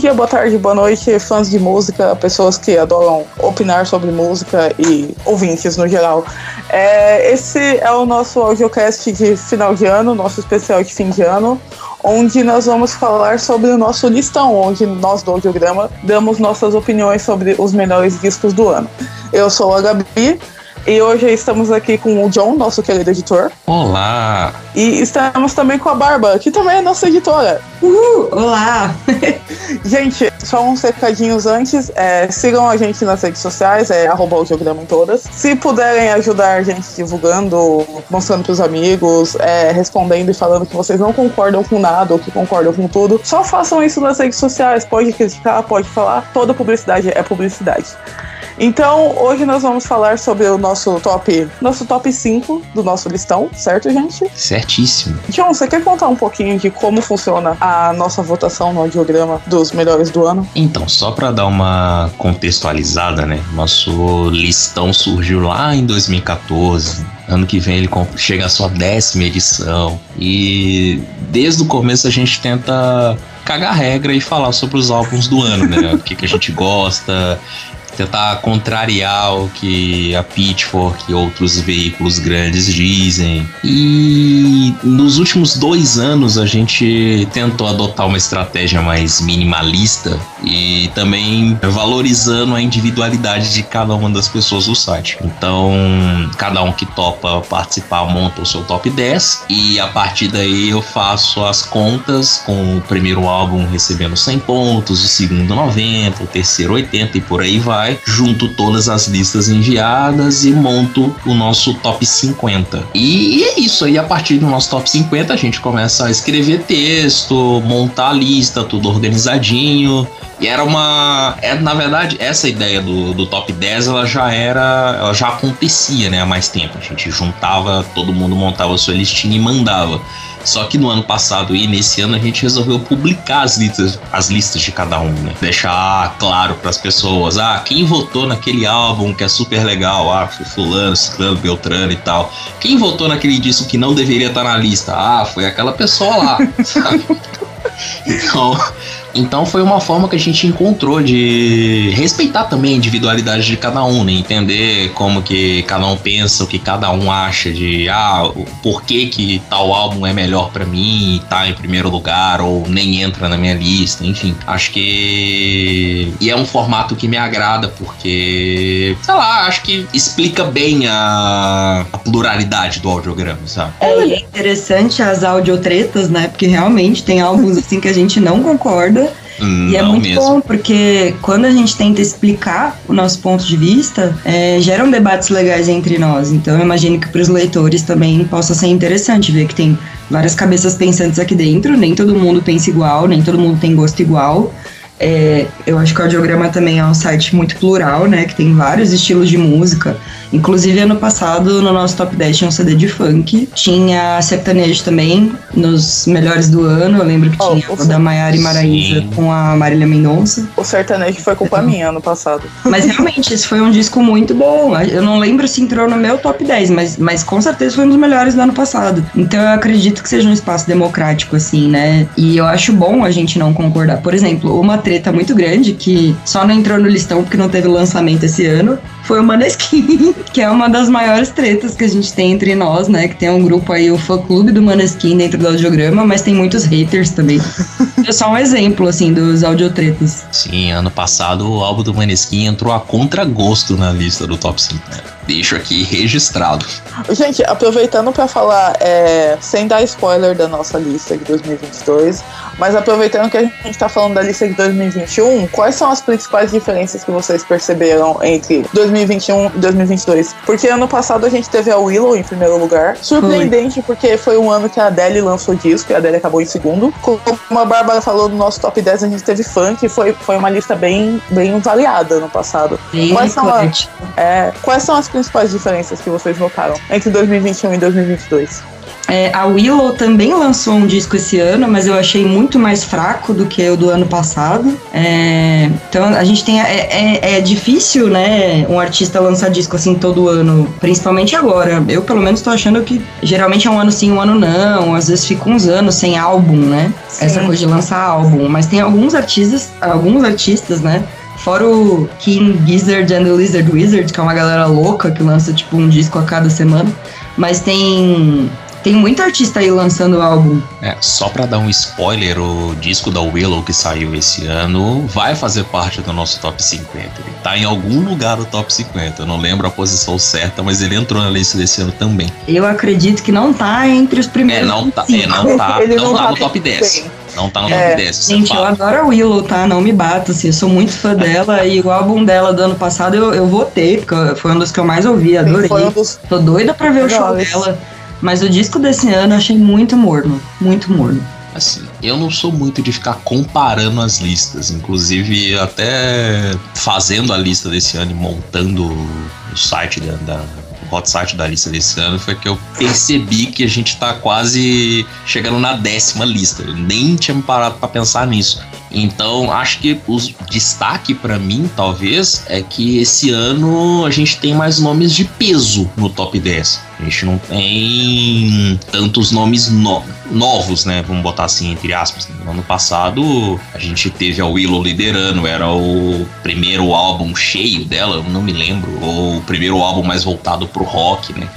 Dia, boa tarde, boa noite, fãs de música, pessoas que adoram opinar sobre música e ouvintes no geral. É, esse é o nosso audiocast de final de ano, nosso especial de fim de ano, onde nós vamos falar sobre o nosso listão, onde nós do audiograma damos nossas opiniões sobre os melhores discos do ano. Eu sou a Gabi, e hoje estamos aqui com o John, nosso querido editor. Olá! E estamos também com a Barba, que também é nossa editora. Uhul! Olá! gente, só uns recadinhos antes. É, sigam a gente nas redes sociais, é arroba o em todas. Se puderem ajudar a gente divulgando, mostrando pros amigos, é, respondendo e falando que vocês não concordam com nada ou que concordam com tudo, só façam isso nas redes sociais. Pode criticar, pode falar. Toda publicidade é publicidade. Então, hoje nós vamos falar sobre o nosso top, nosso top 5 do nosso listão, certo, gente? Certíssimo. John, você quer contar um pouquinho de como funciona a nossa votação no audiograma dos melhores do ano? Então, só para dar uma contextualizada, né? Nosso listão surgiu lá em 2014. Ano que vem ele chega à sua décima edição. E desde o começo a gente tenta cagar regra e falar sobre os álbuns do ano, né? O que, que a gente gosta, tentar contrariar o que a Pitchfork e outros veículos grandes dizem. E nos últimos dois anos a gente tentou adotar uma estratégia mais minimalista e também valorizando a individualidade de cada uma das pessoas do site. Então, cada um que topa participar monta o seu top 10 e a partir daí eu faço as contas com o primeiro álbum recebendo 100 pontos, o segundo 90, o terceiro 80 e por aí vai junto todas as listas enviadas e monto o nosso top 50. E é isso aí, a partir do nosso top 50 a gente começa a escrever texto, montar a lista, tudo organizadinho. E era uma. É, na verdade, essa ideia do, do top 10 ela já era. Ela já acontecia né, há mais tempo. A gente juntava, todo mundo montava a sua listinha e mandava. Só que no ano passado e nesse ano a gente resolveu publicar as listas, as listas de cada um, né? Deixar claro para as pessoas, ah, quem votou naquele álbum que é super legal, ah, foi fulano, ciclano, beltrano e tal. Quem votou naquele disco que não deveria estar na lista? Ah, foi aquela pessoa lá, sabe? Então, então foi uma forma que a gente encontrou de respeitar também a individualidade de cada um, né? Entender como que cada um pensa, o que cada um acha de ah, por que que tal álbum é melhor para mim e tá em primeiro lugar ou nem entra na minha lista, enfim. Acho que e é um formato que me agrada porque, sei lá, acho que explica bem a, a pluralidade do audiograma, sabe? É interessante as audiotretas, né? Porque realmente tem álbuns assim que a gente não concorda e é muito mesmo. bom, porque quando a gente tenta explicar o nosso ponto de vista, é, geram debates legais entre nós. Então eu imagino que para os leitores também possa ser interessante ver que tem várias cabeças pensantes aqui dentro, nem todo mundo pensa igual, nem todo mundo tem gosto igual. É, eu acho que o Audiograma também é um site muito plural, né? Que tem vários estilos de música. Inclusive, ano passado, no nosso top 10 tinha um CD de funk. Tinha sertanejo também, nos melhores do ano. Eu lembro que oh, tinha o da Maiara e Maraísa com a Marília Mendonça. O sertanejo foi culpa minha ano passado. Mas realmente, esse foi um disco muito bom. Eu não lembro se entrou no meu top 10, mas, mas com certeza foi um dos melhores do ano passado. Então eu acredito que seja um espaço democrático, assim, né? E eu acho bom a gente não concordar. Por exemplo, uma treta muito grande que só não entrou no listão porque não teve lançamento esse ano foi o Maneskin, que é uma das maiores tretas que a gente tem entre nós, né? Que tem um grupo aí, o fã-clube do Maneskin dentro do audiograma, mas tem muitos haters também. é só um exemplo, assim, dos audiotretas. Sim, ano passado o álbum do Maneskin entrou a contragosto na lista do Top 5. Né? Deixo aqui registrado. Gente, aproveitando para falar, é, sem dar spoiler da nossa lista de 2022, mas aproveitando que a gente está falando da lista de 2021, quais são as principais diferenças que vocês perceberam entre 2021 e 2022? Porque ano passado a gente teve a Willow em primeiro lugar. Surpreendente, porque foi um ano que a Adele lançou disco e a Adele acabou em segundo. Como a Bárbara falou no nosso top 10, a gente teve funk, foi, foi uma lista bem, bem variada no passado. Bem quais, são as, é, quais são as principais diferenças que vocês notaram entre 2021 e 2022? É, a Willow também lançou um disco esse ano, mas eu achei muito mais fraco do que o do ano passado. É, então a gente tem. É, é, é, difícil, né, um artista lançar disco assim todo ano, principalmente agora. Eu, pelo menos, tô achando que geralmente é um ano sim, um ano não. Às vezes fica uns anos sem álbum, né? Sim. Essa coisa de lançar álbum. Mas tem alguns artistas, alguns artistas, né? Fora o King Gizzard and the Lizard Wizard, que é uma galera louca que lança tipo um disco a cada semana. Mas tem tem muito artista aí lançando álbum. É, só pra dar um spoiler, o disco da Willow que saiu esse ano vai fazer parte do nosso top 50. Ele tá em algum lugar do top 50. Eu não lembro a posição certa, mas ele entrou na lista desse ano também. Eu acredito que não tá entre os primeiros. É, não tá, é, não tá, não, não tá, tá no top 10. Não tá no é, top 10. Gente, eu adoro a Willow, tá? Não me bato, assim. Eu sou muito fã dela e o álbum dela do ano passado eu, eu votei, porque foi um dos que eu mais ouvi, adorei. Sim, um dos... Tô doida pra ver o show dela. Mas o disco desse ano eu achei muito morno, muito morno. Assim, eu não sou muito de ficar comparando as listas. Inclusive, até fazendo a lista desse ano e montando o site da, da o hot site da lista desse ano, foi que eu percebi que a gente tá quase chegando na décima lista. Eu nem tinha me parado para pensar nisso. Então, acho que o destaque para mim, talvez, é que esse ano a gente tem mais nomes de peso no top 10. A gente não tem tantos nomes no novos, né? Vamos botar assim, entre aspas. No ano passado, a gente teve a Willow liderando, era o primeiro álbum cheio dela, eu não me lembro, ou o primeiro álbum mais voltado pro rock, né?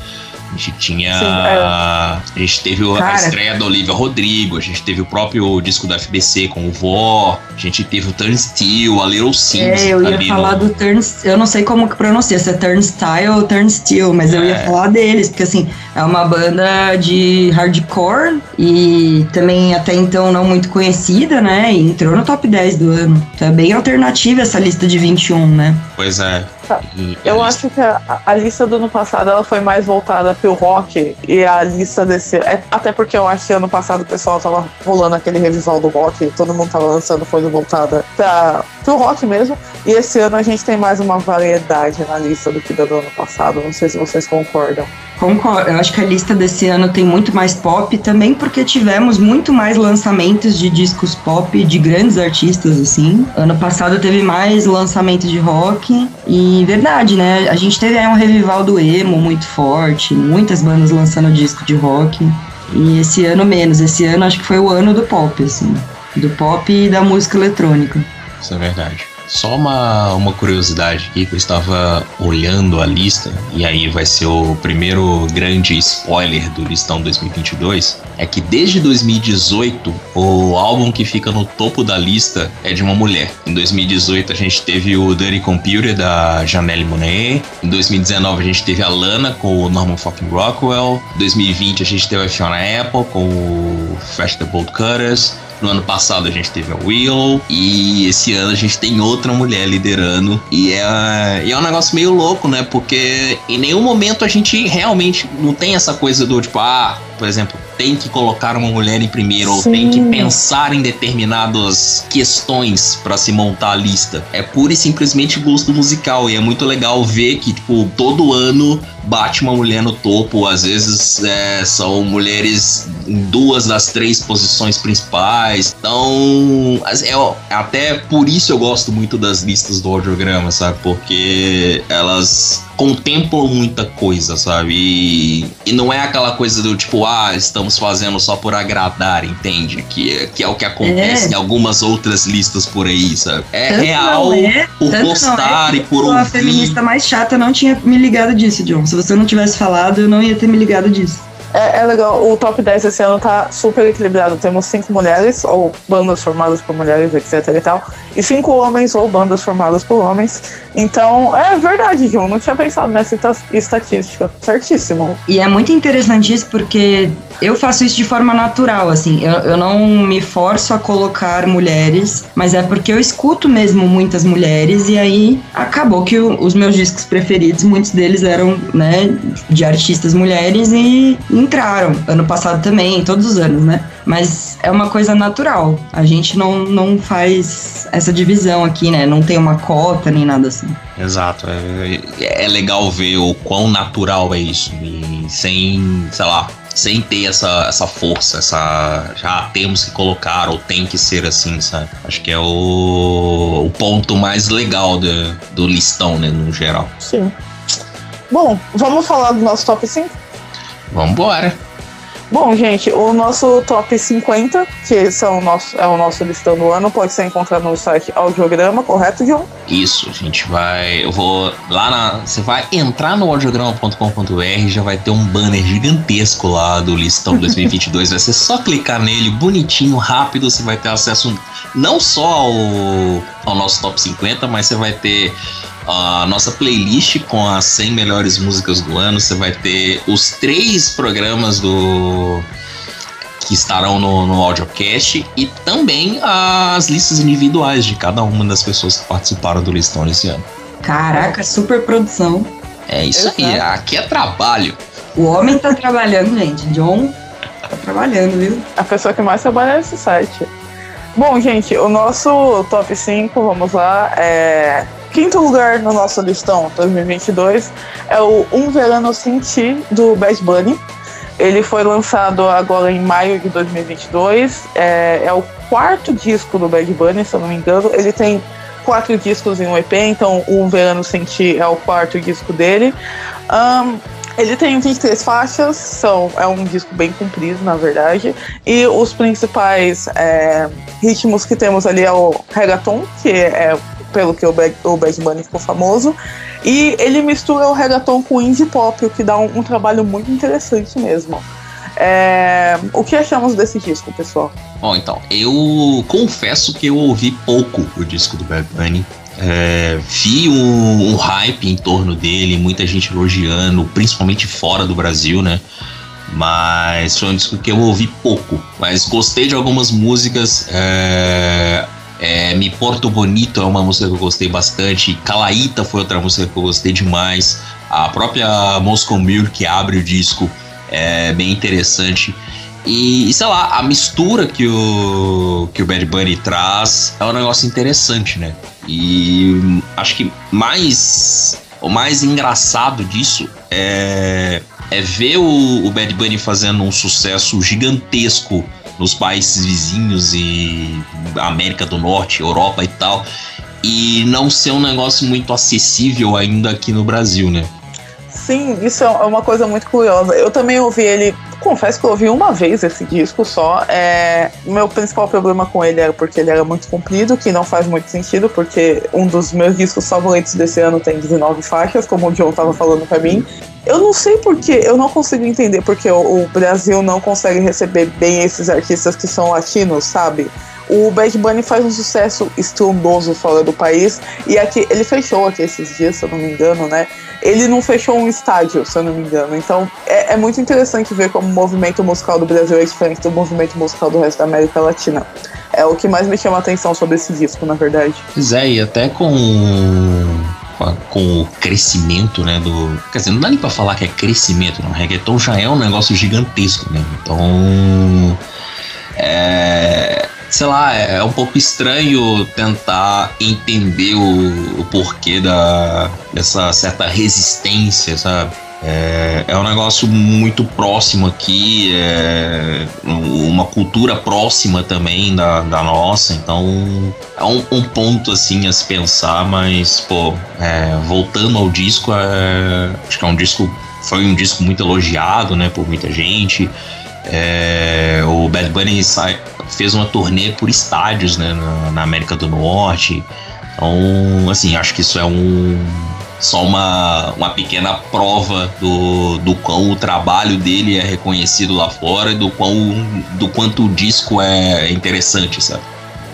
A gente tinha. Sim, é. A gente teve Cara. a estreia da Olivia Rodrigo, a gente teve o próprio disco da FBC com o Vó, a gente teve o Turnstile, a Little Sims. É, eu ia falar no... do Turnstile. Eu não sei como que pronuncia, se é Turnstile ou Turnstile, mas é. eu ia é. falar deles, porque assim, é uma banda de hardcore e também até então não muito conhecida, né? E entrou no top 10 do ano. Então é bem alternativa essa lista de 21, né? Pois é. Tá. Eu acho que a, a, lista do ano passado ela foi mais voltada pro rock e a lista desse. É, até porque eu acho que ano passado o pessoal tava rolando aquele revival do rock, todo mundo tava lançando coisa voltada pra, pro rock mesmo. E esse ano a gente tem mais uma variedade na lista do que do ano passado. Não sei se vocês concordam. Concordo. Eu acho que a lista desse ano tem muito mais pop, também porque tivemos muito mais lançamentos de discos pop de grandes artistas, assim. Ano passado teve mais lançamento de rock. E verdade, né? A gente teve aí um revival do emo muito forte, muitas bandas lançando disco de rock. E esse ano menos. Esse ano acho que foi o ano do pop, assim. Do pop e da música eletrônica. Isso é verdade. Só uma, uma curiosidade aqui, que eu estava olhando a lista, e aí vai ser o primeiro grande spoiler do listão 2022, é que desde 2018, o álbum que fica no topo da lista é de uma mulher. Em 2018 a gente teve o Dirty Computer, da Janelle Monáe. Em 2019 a gente teve a Lana, com o Norman fucking Rockwell. Em 2020 a gente teve a Fiona Apple, com o Fresh the Bolt Cutters. No ano passado a gente teve a Willow e esse ano a gente tem outra mulher liderando. E é, e é um negócio meio louco, né? Porque em nenhum momento a gente realmente não tem essa coisa do tipo, ah, por exemplo, tem que colocar uma mulher em primeiro Sim. ou tem que pensar em determinadas questões para se montar a lista. É pura e simplesmente gosto musical e é muito legal ver que tipo todo ano bate uma mulher no topo. Às vezes é, são mulheres em duas das três posições principais. Então, é, até por isso eu gosto muito das listas do audiograma, sabe? Porque elas contemplam muita coisa, sabe? E, e, não é aquela coisa do tipo, ah, estamos fazendo só por agradar, entende? Que, que é o que acontece é. em algumas outras listas por aí, sabe? É Tanto real é. por Tanto gostar é. e por ouvir. A feminista mais chata não tinha me ligado disso, John. Se você não tivesse falado, eu não ia ter me ligado disso. É, é, legal, o top 10 esse ano tá super equilibrado. Temos cinco mulheres, ou bandas formadas por mulheres, etc e tal, e cinco homens, ou bandas formadas por homens. Então, é verdade, João, não tinha pensado nessa estatística. Certíssimo. E é muito interessante isso porque eu faço isso de forma natural, assim. Eu, eu não me forço a colocar mulheres, mas é porque eu escuto mesmo muitas mulheres e aí acabou que os meus discos preferidos, muitos deles eram, né, de artistas mulheres e entraram. Ano passado também, todos os anos, né? Mas é uma coisa natural. A gente não, não faz essa divisão aqui, né? Não tem uma cota nem nada assim. Exato. É, é legal ver o quão natural é isso. E sem, sei lá, sem ter essa, essa força, essa já temos que colocar ou tem que ser assim, sabe? Acho que é o, o ponto mais legal do, do listão, né, no geral. Sim. Bom, vamos falar do nosso top 5? Vambora. Bom, gente, o nosso top 50, que são o nosso, é o nosso listão do ano, pode ser encontrado no site Audiograma, correto, John? Isso, a gente vai. Eu vou lá na. Você vai entrar no audiograma.com.br já vai ter um banner gigantesco lá do listão 2022. vai ser só clicar nele, bonitinho, rápido, você vai ter acesso não só ao, ao nosso top 50, mas você vai ter a nossa playlist com as 100 melhores músicas do ano. Você vai ter os três programas do que estarão no, no audiocast e também as listas individuais de cada uma das pessoas que participaram do listão esse ano. Caraca, super produção. É isso Exato. aí, aqui é trabalho. O homem tá trabalhando, gente. John tá trabalhando, viu? A pessoa que mais trabalha nesse site. Bom, gente, o nosso top 5, vamos lá, é Quinto lugar no nosso listão 2022 é o Um Verano Sem Ti, do Bad Bunny. Ele foi lançado agora em maio de 2022. É, é o quarto disco do Bad Bunny, se eu não me engano. Ele tem quatro discos em um EP, então Um Verano Sem Ti é o quarto disco dele. Um, ele tem 23 faixas, são, é um disco bem comprido, na verdade. E os principais é, ritmos que temos ali é o reggaeton, que é pelo que o Bad, o Bad Bunny ficou famoso. E ele mistura o reggaeton com o indie pop, o que dá um, um trabalho muito interessante mesmo. É... O que achamos desse disco, pessoal? Bom, então, eu confesso que eu ouvi pouco o disco do Bad Bunny. É, vi um, um, hype em torno dele, muita gente elogiando, principalmente fora do Brasil, né? Mas foi um disco que eu ouvi pouco. Mas gostei de algumas músicas. É, é, Me Porto Bonito é uma música que eu gostei bastante. Calaíta foi outra música que eu gostei demais. A própria Moscow que abre o disco é bem interessante. E, sei lá, a mistura que o, que o Bad Bunny traz é um negócio interessante, né? E acho que mais o mais engraçado disso é, é ver o, o Bad Bunny fazendo um sucesso gigantesco nos países vizinhos e América do Norte, Europa e tal, e não ser um negócio muito acessível ainda aqui no Brasil, né? Sim, isso é uma coisa muito curiosa. Eu também ouvi ele, confesso que eu ouvi uma vez esse disco só. É, meu principal problema com ele era porque ele era muito comprido, que não faz muito sentido, porque um dos meus discos favoritos desse ano tem 19 faixas, como o John estava falando para mim. Eu não sei porque, eu não consigo entender porque o, o Brasil não consegue receber bem esses artistas que são latinos, sabe? O Bad Bunny faz um sucesso estrondoso fora do país. E aqui, ele fechou aqui esses dias, se eu não me engano, né? Ele não fechou um estádio, se eu não me engano. Então é, é muito interessante ver como o movimento musical do Brasil é diferente do movimento musical do resto da América Latina. É o que mais me chama a atenção sobre esse disco, na verdade. Pois é, e até com com o crescimento, né, do... Quer dizer, não dá nem pra falar que é crescimento, não. Reggaeton já é um negócio gigantesco, né? Então... É... Sei lá, é um pouco estranho tentar entender o, o porquê da, dessa certa resistência, sabe? É, é um negócio muito próximo aqui, é uma cultura próxima também da, da nossa, então é um, um ponto assim a se pensar, mas, pô, é, voltando ao disco, é, acho que é um disco, foi um disco muito elogiado, né, por muita gente. É, o Bad Bunny fez uma turnê por estádios, né, na, na América do Norte. Então, assim, acho que isso é um só uma, uma pequena prova do, do quão o trabalho dele é reconhecido lá fora e do, quão, do quanto o disco é interessante, sabe?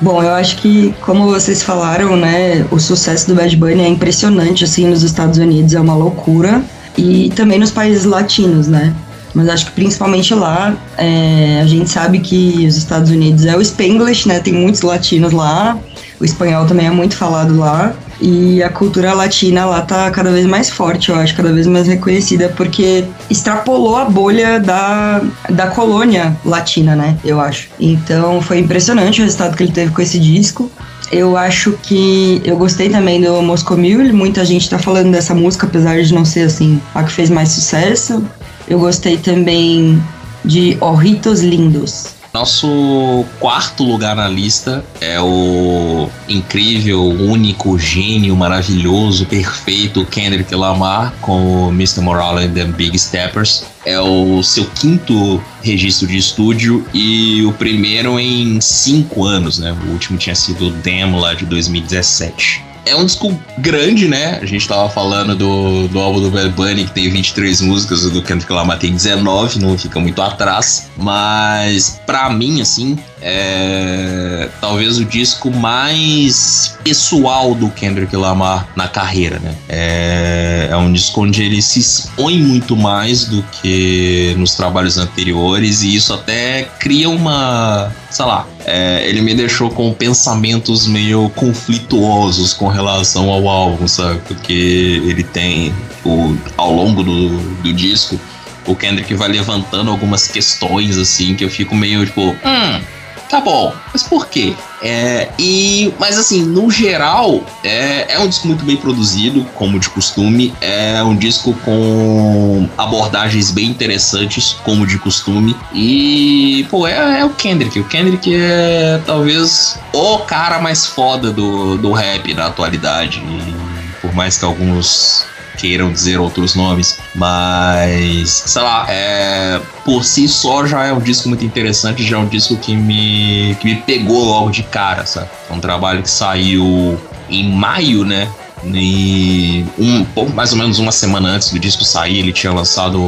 Bom, eu acho que, como vocês falaram, né, o sucesso do Bad Bunny é impressionante, assim, nos Estados Unidos, é uma loucura. E também nos países latinos, né? Mas acho que principalmente lá, é, a gente sabe que os Estados Unidos é o Spanglish, né? Tem muitos latinos lá. O espanhol também é muito falado lá. E a cultura latina lá tá cada vez mais forte, eu acho, cada vez mais reconhecida, porque extrapolou a bolha da, da colônia latina, né? Eu acho. Então foi impressionante o resultado que ele teve com esse disco. Eu acho que eu gostei também do Moscow. Muita gente tá falando dessa música, apesar de não ser assim a que fez mais sucesso. Eu gostei também de Orritos Lindos. Nosso quarto lugar na lista é o incrível, único, gênio, maravilhoso, perfeito Kendrick Lamar com o Mr. Morale and the Big Steppers. É o seu quinto registro de estúdio e o primeiro em cinco anos, né? O último tinha sido o Demo lá de 2017 é um disco grande, né? A gente tava falando do, do álbum do Bad Bunny, que tem 23 músicas, o do Kendrick Lamar tem 19, não fica muito atrás. Mas, para mim, assim, é talvez o disco mais pessoal do Kendrick Lamar na carreira, né? É, é um disco onde ele se expõe muito mais do que nos trabalhos anteriores e isso até cria uma, sei lá, é, ele me deixou com pensamentos meio conflituosos com relação ao álbum, sabe? Porque ele tem, o, ao longo do, do disco, o Kendrick vai levantando algumas questões assim que eu fico meio tipo, hum, Tá bom, mas por quê? É, e, mas assim, no geral, é, é um disco muito bem produzido, como de costume. É um disco com abordagens bem interessantes, como de costume. E, pô, é, é o Kendrick. O Kendrick é talvez o cara mais foda do, do rap na atualidade. E, por mais que alguns queiram dizer outros nomes, mas sei lá, é, por si só já é um disco muito interessante, já é um disco que me, que me pegou logo de cara, sabe? É um trabalho que saiu em maio, né? E um, mais ou menos uma semana antes do disco sair, ele tinha lançado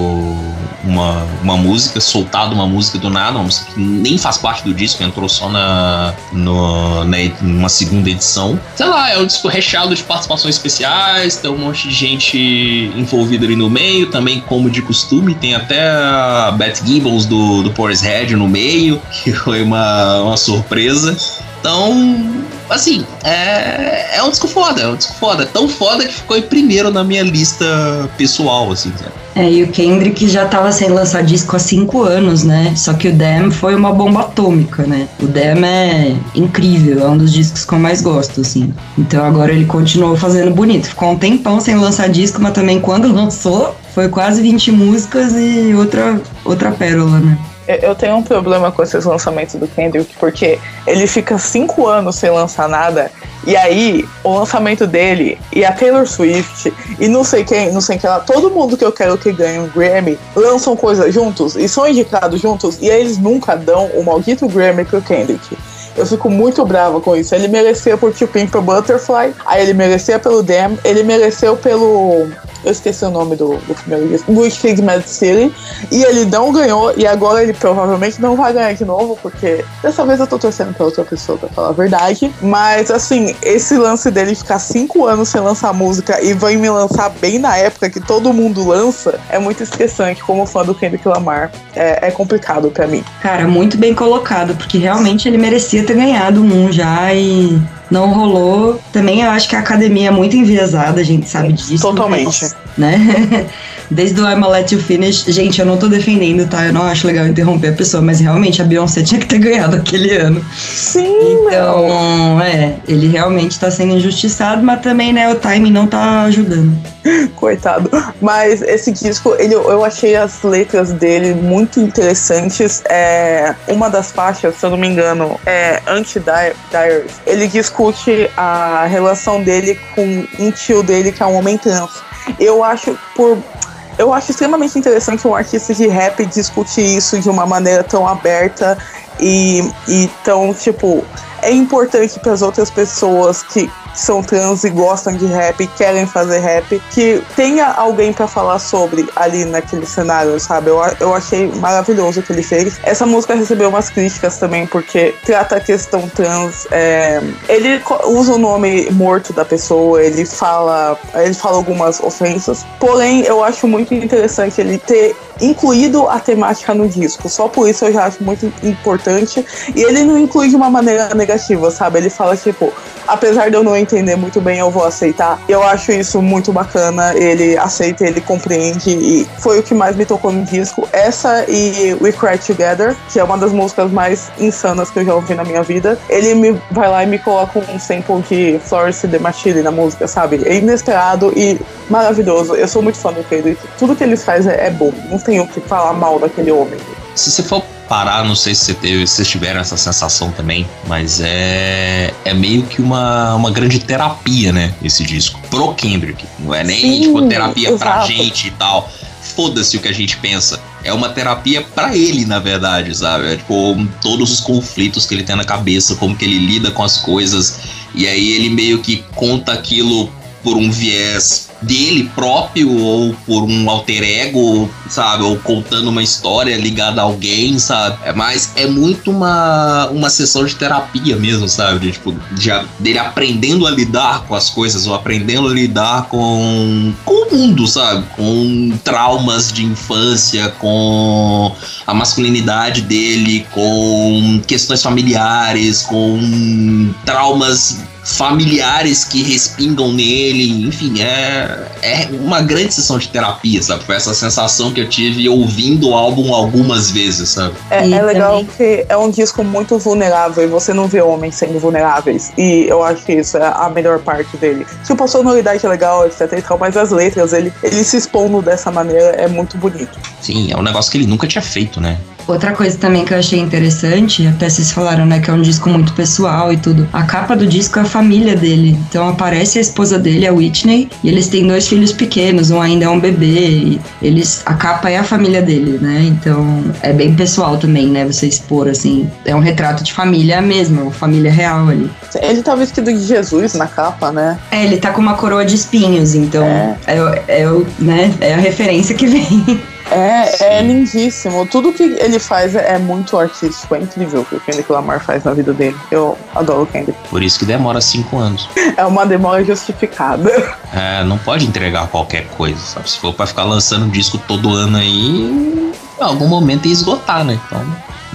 uma, uma música, soltado uma música do nada, uma música que nem faz parte do disco, entrou só na, no, na numa segunda edição. Sei lá, é um disco recheado de participações especiais, tem um monte de gente envolvida ali no meio, também como de costume, tem até a Beth Gibbons do, do Portishead no meio, que foi uma, uma surpresa. Então, assim, é, é um disco foda, é um disco foda. Tão foda que ficou em primeiro na minha lista pessoal, assim, sabe? É, e o Kendrick já tava sem lançar disco há cinco anos, né? Só que o Damn foi uma bomba atômica, né? O Damn é incrível, é um dos discos que eu mais gosto, assim. Então agora ele continuou fazendo bonito. Ficou um tempão sem lançar disco, mas também quando lançou, foi quase 20 músicas e outra, outra pérola, né? Eu tenho um problema com esses lançamentos do Kendrick, porque ele fica cinco anos sem lançar nada, e aí o lançamento dele e a Taylor Swift e não sei quem, não sei quem lá, todo mundo que eu quero que ganhe um Grammy lançam coisas juntos e são indicados juntos, e aí eles nunca dão o maldito Grammy pro Kendrick. Eu fico muito brava com isso. Ele merecia por Tio Pimp Butterfly, aí ele merecia pelo Damn, ele mereceu pelo eu esqueci o nome do, do primeiro disco, Bushfig Mad City, e ele não ganhou, e agora ele provavelmente não vai ganhar de novo, porque dessa vez eu tô torcendo pra outra pessoa, pra falar a verdade. Mas assim, esse lance dele ficar cinco anos sem lançar música e vai me lançar bem na época que todo mundo lança, é muito estressante como fã do Kendrick Lamar. É, é complicado para mim. Cara, muito bem colocado, porque realmente ele merecia ter ganhado um já e não rolou. Também eu acho que a academia é muito enviesada, a gente sabe disso. Totalmente. Né? Desde o I'm Let You Finish, gente, eu não tô defendendo, tá? Eu não acho legal interromper a pessoa, mas realmente a Beyoncé tinha que ter ganhado aquele ano. Sim, Então, meu. é, ele realmente tá sendo injustiçado, mas também, né, o timing não tá ajudando. Coitado. Mas esse disco, ele, eu achei as letras dele muito interessantes. É, uma das faixas, se eu não me engano, é Anti-Diaries. Ele discute a relação dele com um tio dele que é um homem trans. Eu acho, por eu acho extremamente interessante um artista de rap discutir isso de uma maneira tão aberta e, e tão, tipo, é importante para as outras pessoas que são trans e gostam de rap, querem fazer rap, que tenha alguém para falar sobre ali naquele cenário, sabe? Eu, eu achei maravilhoso o que ele fez. Essa música recebeu umas críticas também, porque trata a questão trans. É, ele usa o nome morto da pessoa, ele fala, ele fala algumas ofensas. Porém, eu acho muito interessante ele ter incluído a temática no disco. Só por isso eu já acho muito importante. E ele não inclui de uma maneira negativa, sabe? Ele fala, tipo, apesar de eu não entender muito bem, eu vou aceitar. Eu acho isso muito bacana. Ele aceita, ele compreende e foi o que mais me tocou no disco. Essa e We Cry Together, que é uma das músicas mais insanas que eu já ouvi na minha vida. Ele me vai lá e me coloca um sample de Florence de Machine na música, sabe? É inesperado e maravilhoso. Eu sou muito fã do Kendrick. Tudo que ele faz é, é bom. Não tem o que falar mal daquele homem. Se você for parar, não sei se você teve, se vocês tiveram essa sensação também, mas é é meio que uma, uma grande terapia, né? Esse disco pro Kendrick. Não é nem Sim, tipo terapia exato. pra gente e tal. Foda-se o que a gente pensa. É uma terapia para ele, na verdade, sabe? É, tipo, todos os conflitos que ele tem na cabeça, como que ele lida com as coisas. E aí ele meio que conta aquilo por um viés dele próprio ou por um alter ego, sabe? Ou contando uma história ligada a alguém, sabe? É, mas é muito uma, uma sessão de terapia mesmo, sabe? De, tipo, de, dele aprendendo a lidar com as coisas ou aprendendo a lidar com, com o mundo, sabe? Com traumas de infância, com a masculinidade dele, com questões familiares, com traumas familiares que respingam nele, enfim, é, é uma grande sessão de terapia, sabe? Foi essa sensação que eu tive ouvindo o álbum algumas vezes, sabe? É, é legal também... que é um disco muito vulnerável e você não vê homens sendo vulneráveis. E eu acho que isso é a melhor parte dele. Tipo, a sonoridade é legal, etc e tal, mas as letras, ele, ele se expondo dessa maneira é muito bonito. Sim, é um negócio que ele nunca tinha feito, né? Outra coisa também que eu achei interessante, até vocês falaram, né, que é um disco muito pessoal e tudo. A capa do disco é a família dele. Então aparece a esposa dele, a Whitney, e eles têm dois filhos pequenos, um ainda é um bebê. E eles, a capa é a família dele, né? Então é bem pessoal também, né? Você expor assim. É um retrato de família mesmo, uma família real ali. Ele tá vestido de Jesus na capa, né? É, ele tá com uma coroa de espinhos, então é, é, é, né, é a referência que vem. É, é lindíssimo. Tudo que ele faz é, muito artístico, é incrível o que o Kendrick Lamar faz na vida dele. Eu adoro o Kendrick. Por isso que demora cinco anos. É uma demora justificada. É, não pode entregar qualquer coisa, sabe? Se for pra ficar lançando um disco todo ano aí, em algum momento ia esgotar, né? Então,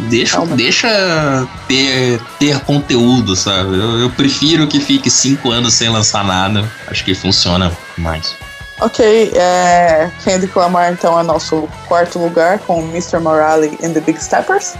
deixa, deixa ter, ter conteúdo, sabe? Eu, eu prefiro que fique cinco anos sem lançar nada. Acho que funciona mais. Ok, é, Kendrick Lamar então é nosso quarto lugar com Mr. Morale and the Big Steppers.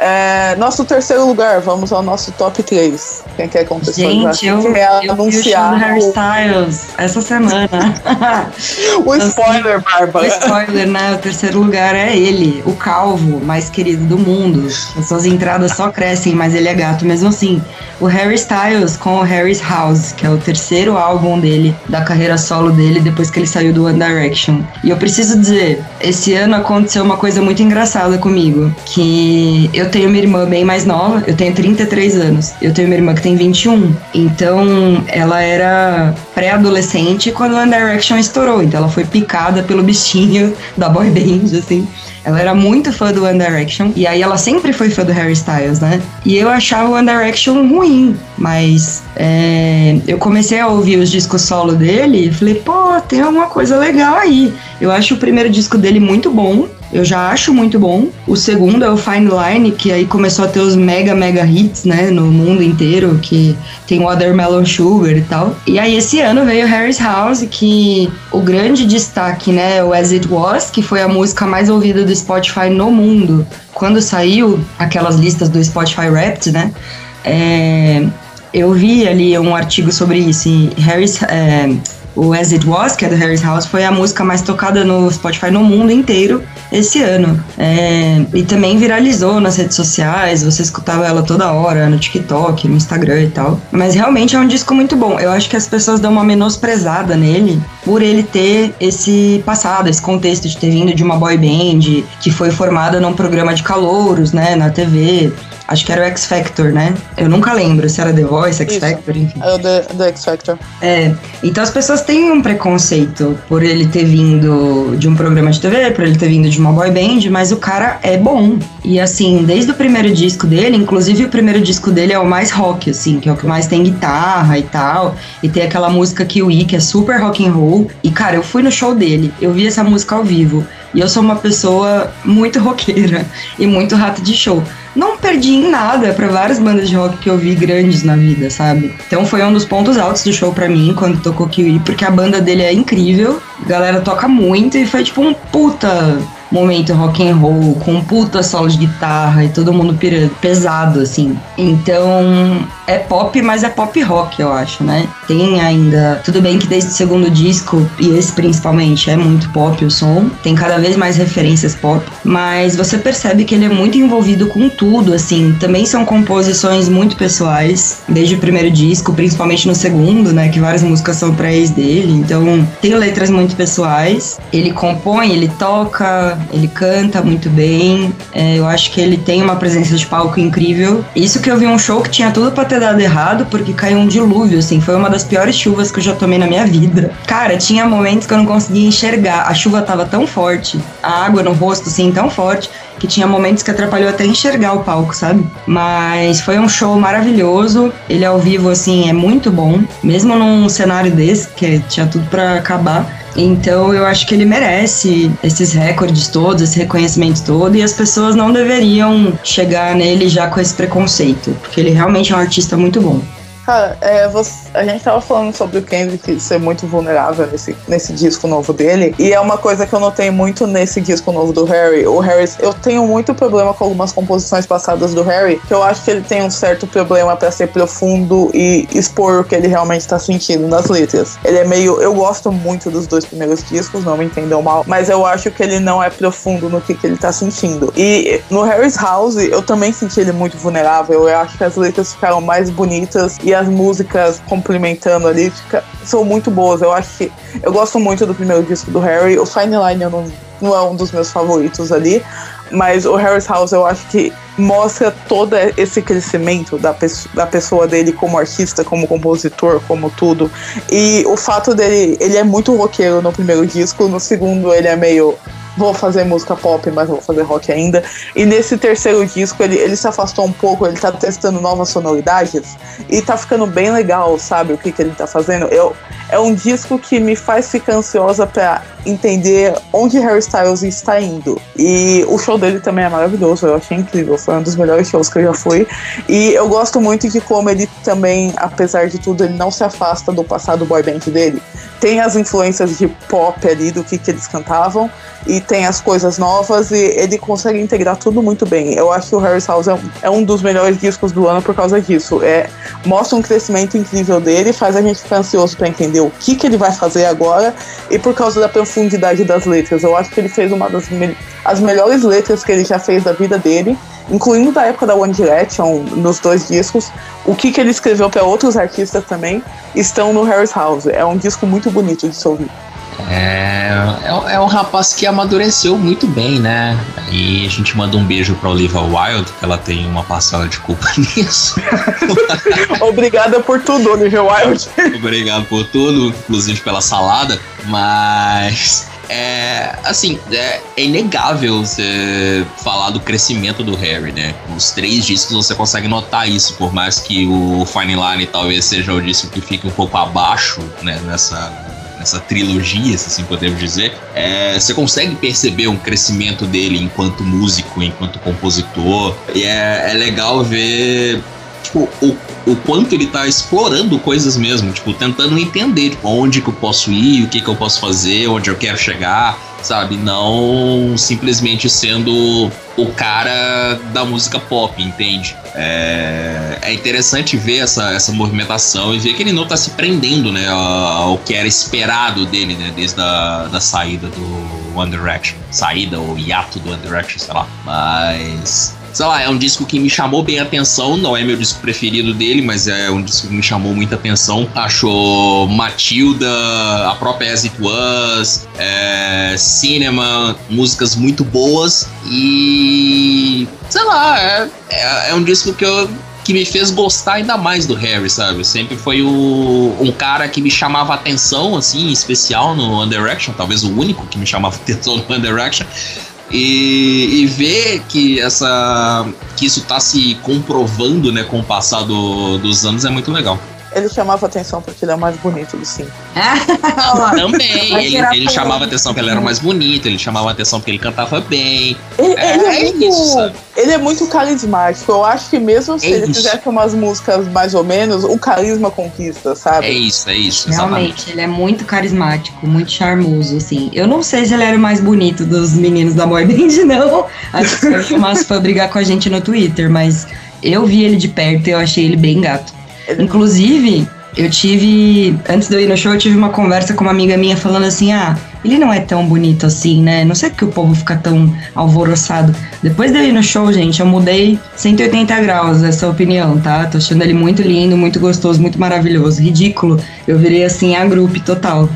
É, nosso terceiro lugar, vamos ao nosso top 3. Quem quer contextualizar? Gente, eu, quer eu anunciar vi o Harry Styles essa semana. o spoiler, Bárbara. O spoiler, né? O terceiro lugar é ele, o calvo mais querido do mundo. As suas entradas só crescem, mas ele é gato mesmo assim. O Harry Styles com o Harry's House, que é o terceiro álbum dele, da carreira solo dele, depois que ele saiu do One Direction. E eu preciso dizer, esse ano aconteceu uma coisa muito engraçada comigo, que eu eu tenho uma irmã bem mais nova, eu tenho 33 anos. Eu tenho uma irmã que tem 21. Então, ela era pré-adolescente quando One Direction estourou. Então, ela foi picada pelo bichinho da boy band, assim. Ela era muito fã do One Direction. E aí ela sempre foi fã do Harry Styles, né? E eu achava o One Direction ruim. Mas é, eu comecei a ouvir os discos solo dele e falei, pô, tem alguma coisa legal aí. Eu acho o primeiro disco dele muito bom eu já acho muito bom. O segundo é o Fine Line, que aí começou a ter os mega, mega hits, né, no mundo inteiro, que tem Watermelon Sugar e tal. E aí esse ano veio Harry's House, que o grande destaque, né, é o As It Was, que foi a música mais ouvida do Spotify no mundo. Quando saiu aquelas listas do Spotify Wrapped, né, é, eu vi ali um artigo sobre isso. E Harry's... É, o As It Was, que é do Harry's House, foi a música mais tocada no Spotify no mundo inteiro esse ano. É, e também viralizou nas redes sociais, você escutava ela toda hora, no TikTok, no Instagram e tal. Mas realmente é um disco muito bom. Eu acho que as pessoas dão uma menosprezada nele por ele ter esse passado, esse contexto de ter vindo de uma boy band que foi formada num programa de calouros, né, na TV. Acho que era o X Factor, né? Eu nunca lembro se era The Voice, X Isso. Factor, enfim. É o The, The X Factor. É. Então as pessoas têm um preconceito por ele ter vindo de um programa de TV, por ele ter vindo de uma boy band, mas o cara é bom. E assim, desde o primeiro disco dele, inclusive o primeiro disco dele é o mais rock, assim, que é o que mais tem guitarra e tal. E tem aquela música Kiwi, que é super rock and roll. E cara, eu fui no show dele, eu vi essa música ao vivo. E eu sou uma pessoa muito roqueira e muito rato de show. Não perdi em nada para várias bandas de rock que eu vi grandes na vida, sabe? Então foi um dos pontos altos do show para mim quando tocou Kiwi, porque a banda dele é incrível, a galera toca muito e foi tipo um puta momento rock and roll, com puta solo de guitarra e todo mundo pesado, assim. Então, é pop, mas é pop rock, eu acho, né? Tem ainda. Tudo bem que desde o segundo disco, e esse principalmente, é muito pop o som, tem cada vez mais referências pop, mas você percebe que ele é muito envolvido com tudo, assim. Também são composições muito pessoais, desde o primeiro disco, principalmente no segundo, né? Que várias músicas são pra ex dele, então tem letras muito pessoais. Ele compõe, ele toca, ele canta muito bem. É, eu acho que ele tem uma presença de palco incrível. Isso que eu vi um show que tinha tudo pra ter dado errado porque caiu um dilúvio, assim. Foi uma das piores chuvas que eu já tomei na minha vida. Cara, tinha momentos que eu não conseguia enxergar. A chuva tava tão forte, a água no rosto, assim, tão forte, que tinha momentos que atrapalhou até enxergar o palco, sabe? Mas foi um show maravilhoso. Ele ao vivo, assim, é muito bom. Mesmo num cenário desse, que tinha tudo para acabar. Então eu acho que ele merece esses recordes todos, esse reconhecimento todo, e as pessoas não deveriam chegar nele já com esse preconceito, porque ele realmente é um artista muito bom. Cara, é, você, a gente tava falando sobre o Kendrick ser muito vulnerável nesse, nesse disco novo dele, e é uma coisa que eu notei muito nesse disco novo do Harry. O Harry, eu tenho muito problema com algumas composições passadas do Harry, que eu acho que ele tem um certo problema para ser profundo e expor o que ele realmente tá sentindo nas letras. Ele é meio. Eu gosto muito dos dois primeiros discos, não me entendam mal, mas eu acho que ele não é profundo no que, que ele tá sentindo. E no Harry's House, eu também senti ele muito vulnerável. Eu acho que as letras ficaram mais bonitas e as músicas complementando ali fica, são muito boas. Eu acho que eu gosto muito do primeiro disco do Harry. O Fine Line não, não é um dos meus favoritos ali, mas o Harry's House eu acho que mostra todo esse crescimento da, pessoa, da pessoa dele como artista, como compositor, como tudo. E o fato dele, ele é muito roqueiro no primeiro disco, no segundo ele é meio vou fazer música pop, mas vou fazer rock ainda. E nesse terceiro disco ele, ele se afastou um pouco, ele tá testando novas sonoridades e tá ficando bem legal, sabe? O que, que ele tá fazendo. Eu, é um disco que me faz ficar ansiosa para entender onde Harry Styles está indo. E o show dele também é maravilhoso, eu achei incrível, foi um dos melhores shows que eu já fui. E eu gosto muito de como ele também, apesar de tudo, ele não se afasta do passado boy band dele. Tem as influências de pop ali, do que, que eles cantavam, e tem as coisas novas, e ele consegue integrar tudo muito bem. Eu acho que o Harry Styles é um, é dos melhores discos do ano por causa disso. É, mostra um crescimento incrível dele, faz a gente ficar ansioso para entender o que, que ele vai fazer agora, e por causa da profundidade das letras. Eu acho que ele fez uma das me as melhores letras que ele já fez da vida dele, incluindo da época da One Direction, nos dois discos. O que, que ele escreveu para outros artistas também estão no Harris House. É um disco muito bonito de se ouvir. É, é, é, um rapaz que amadureceu muito bem, né? E a gente manda um beijo pra Olivia Wilde, que ela tem uma parcela de culpa nisso. Obrigada por tudo, Olivia Wilde. Obrigado por tudo, inclusive pela salada, mas. É, assim, é, é, inegável você falar do crescimento do Harry, né? Os três discos você consegue notar isso, por mais que o Fine Line talvez seja o disco que fique um pouco abaixo, né, nessa, nessa trilogia, se assim podemos dizer, é, você consegue perceber um crescimento dele enquanto músico, enquanto compositor. E é, é legal ver tipo, o, o quanto ele tá explorando coisas mesmo, tipo, tentando entender tipo, onde que eu posso ir, o que que eu posso fazer, onde eu quero chegar, sabe? Não simplesmente sendo o cara da música pop, entende? É, é interessante ver essa, essa movimentação e ver que ele não tá se prendendo, né, ao que era esperado dele, né, desde a da saída do One Direction. Saída ou hiato do One Direction, sei lá. Mas sei lá, é um disco que me chamou bem a atenção, não é meu disco preferido dele, mas é um disco que me chamou muita atenção. Achou Matilda, a própria As It Was, é, Cinema, músicas muito boas e sei lá, é, é, é um disco que eu que me fez gostar ainda mais do Harry, sabe? Sempre foi o, um cara que me chamava atenção, assim, em especial no One Direction, talvez o único que me chamava atenção no One Direction. E, e ver que essa que isso está se comprovando né, com o passar do, dos anos é muito legal. Ele chamava atenção porque ele é o mais bonito do cinco. Também. Ele, ele chamava atenção porque ele era mais bonito, ele chamava atenção porque ele cantava bem. Ele é, ele é, é muito, isso, ele é muito carismático. Eu acho que mesmo se é ele isso. fizesse umas músicas mais ou menos, o carisma conquista, sabe? É isso, é isso. Realmente, exatamente. ele é muito carismático, muito charmoso, assim. Eu não sei se ele era o mais bonito dos meninos da boy band, não. Acho que o Márcio foi brigar com a gente no Twitter, mas eu vi ele de perto e eu achei ele bem gato. Inclusive, eu tive. Antes de eu ir no show, eu tive uma conversa com uma amiga minha falando assim: ah, ele não é tão bonito assim, né? Não sei que o povo fica tão alvoroçado. Depois de ir no show, gente, eu mudei 180 graus essa opinião, tá? Tô achando ele muito lindo, muito gostoso, muito maravilhoso. Ridículo. Eu virei assim a grupo total.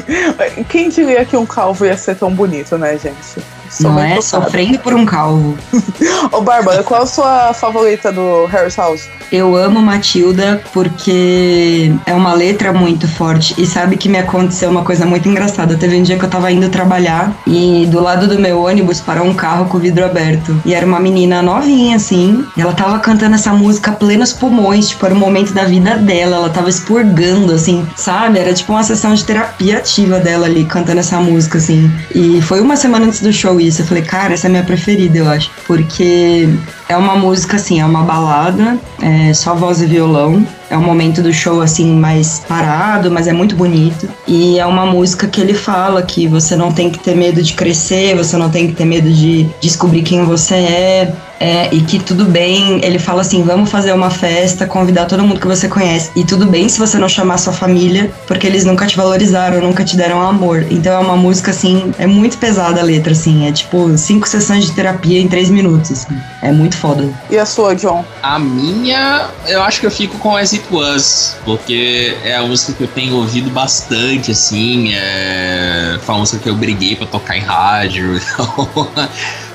Quem diria que um calvo ia ser tão bonito, né, gente? Sou não é? Sofrendo por um calvo. Ô, Bárbara, qual a sua favorita do Harris House? Eu amo Matilda porque é uma letra muito forte. E sabe que me aconteceu uma coisa muito engraçada. Teve um dia que eu tava indo trabalhar e do lado do meu ônibus parou um carro com o vidro aberto. E era uma menina novinha, assim. E ela tava cantando essa música plenos pulmões. Tipo, era o momento da vida dela. Ela tava expurgando, assim, sabe? Era tipo uma sessão de terapia ativa dela ali, cantando essa música, assim. E foi uma semana antes do show isso. Eu falei, cara, essa é a minha preferida, eu acho. Porque é uma música, assim, é uma balada, é só voz e violão. É um momento do show, assim, mais parado, mas é muito bonito. E é uma música que ele fala que você não tem que ter medo de crescer, você não tem que ter medo de descobrir quem você é. É, e que tudo bem, ele fala assim: vamos fazer uma festa, convidar todo mundo que você conhece. E tudo bem se você não chamar sua família, porque eles nunca te valorizaram, nunca te deram amor. Então é uma música assim, é muito pesada a letra, assim. É tipo cinco sessões de terapia em três minutos. Assim. É muito foda. E a sua, John? A minha, eu acho que eu fico com As It Was, porque é a música que eu tenho ouvido bastante, assim. É, foi uma música que eu briguei pra tocar em rádio. Então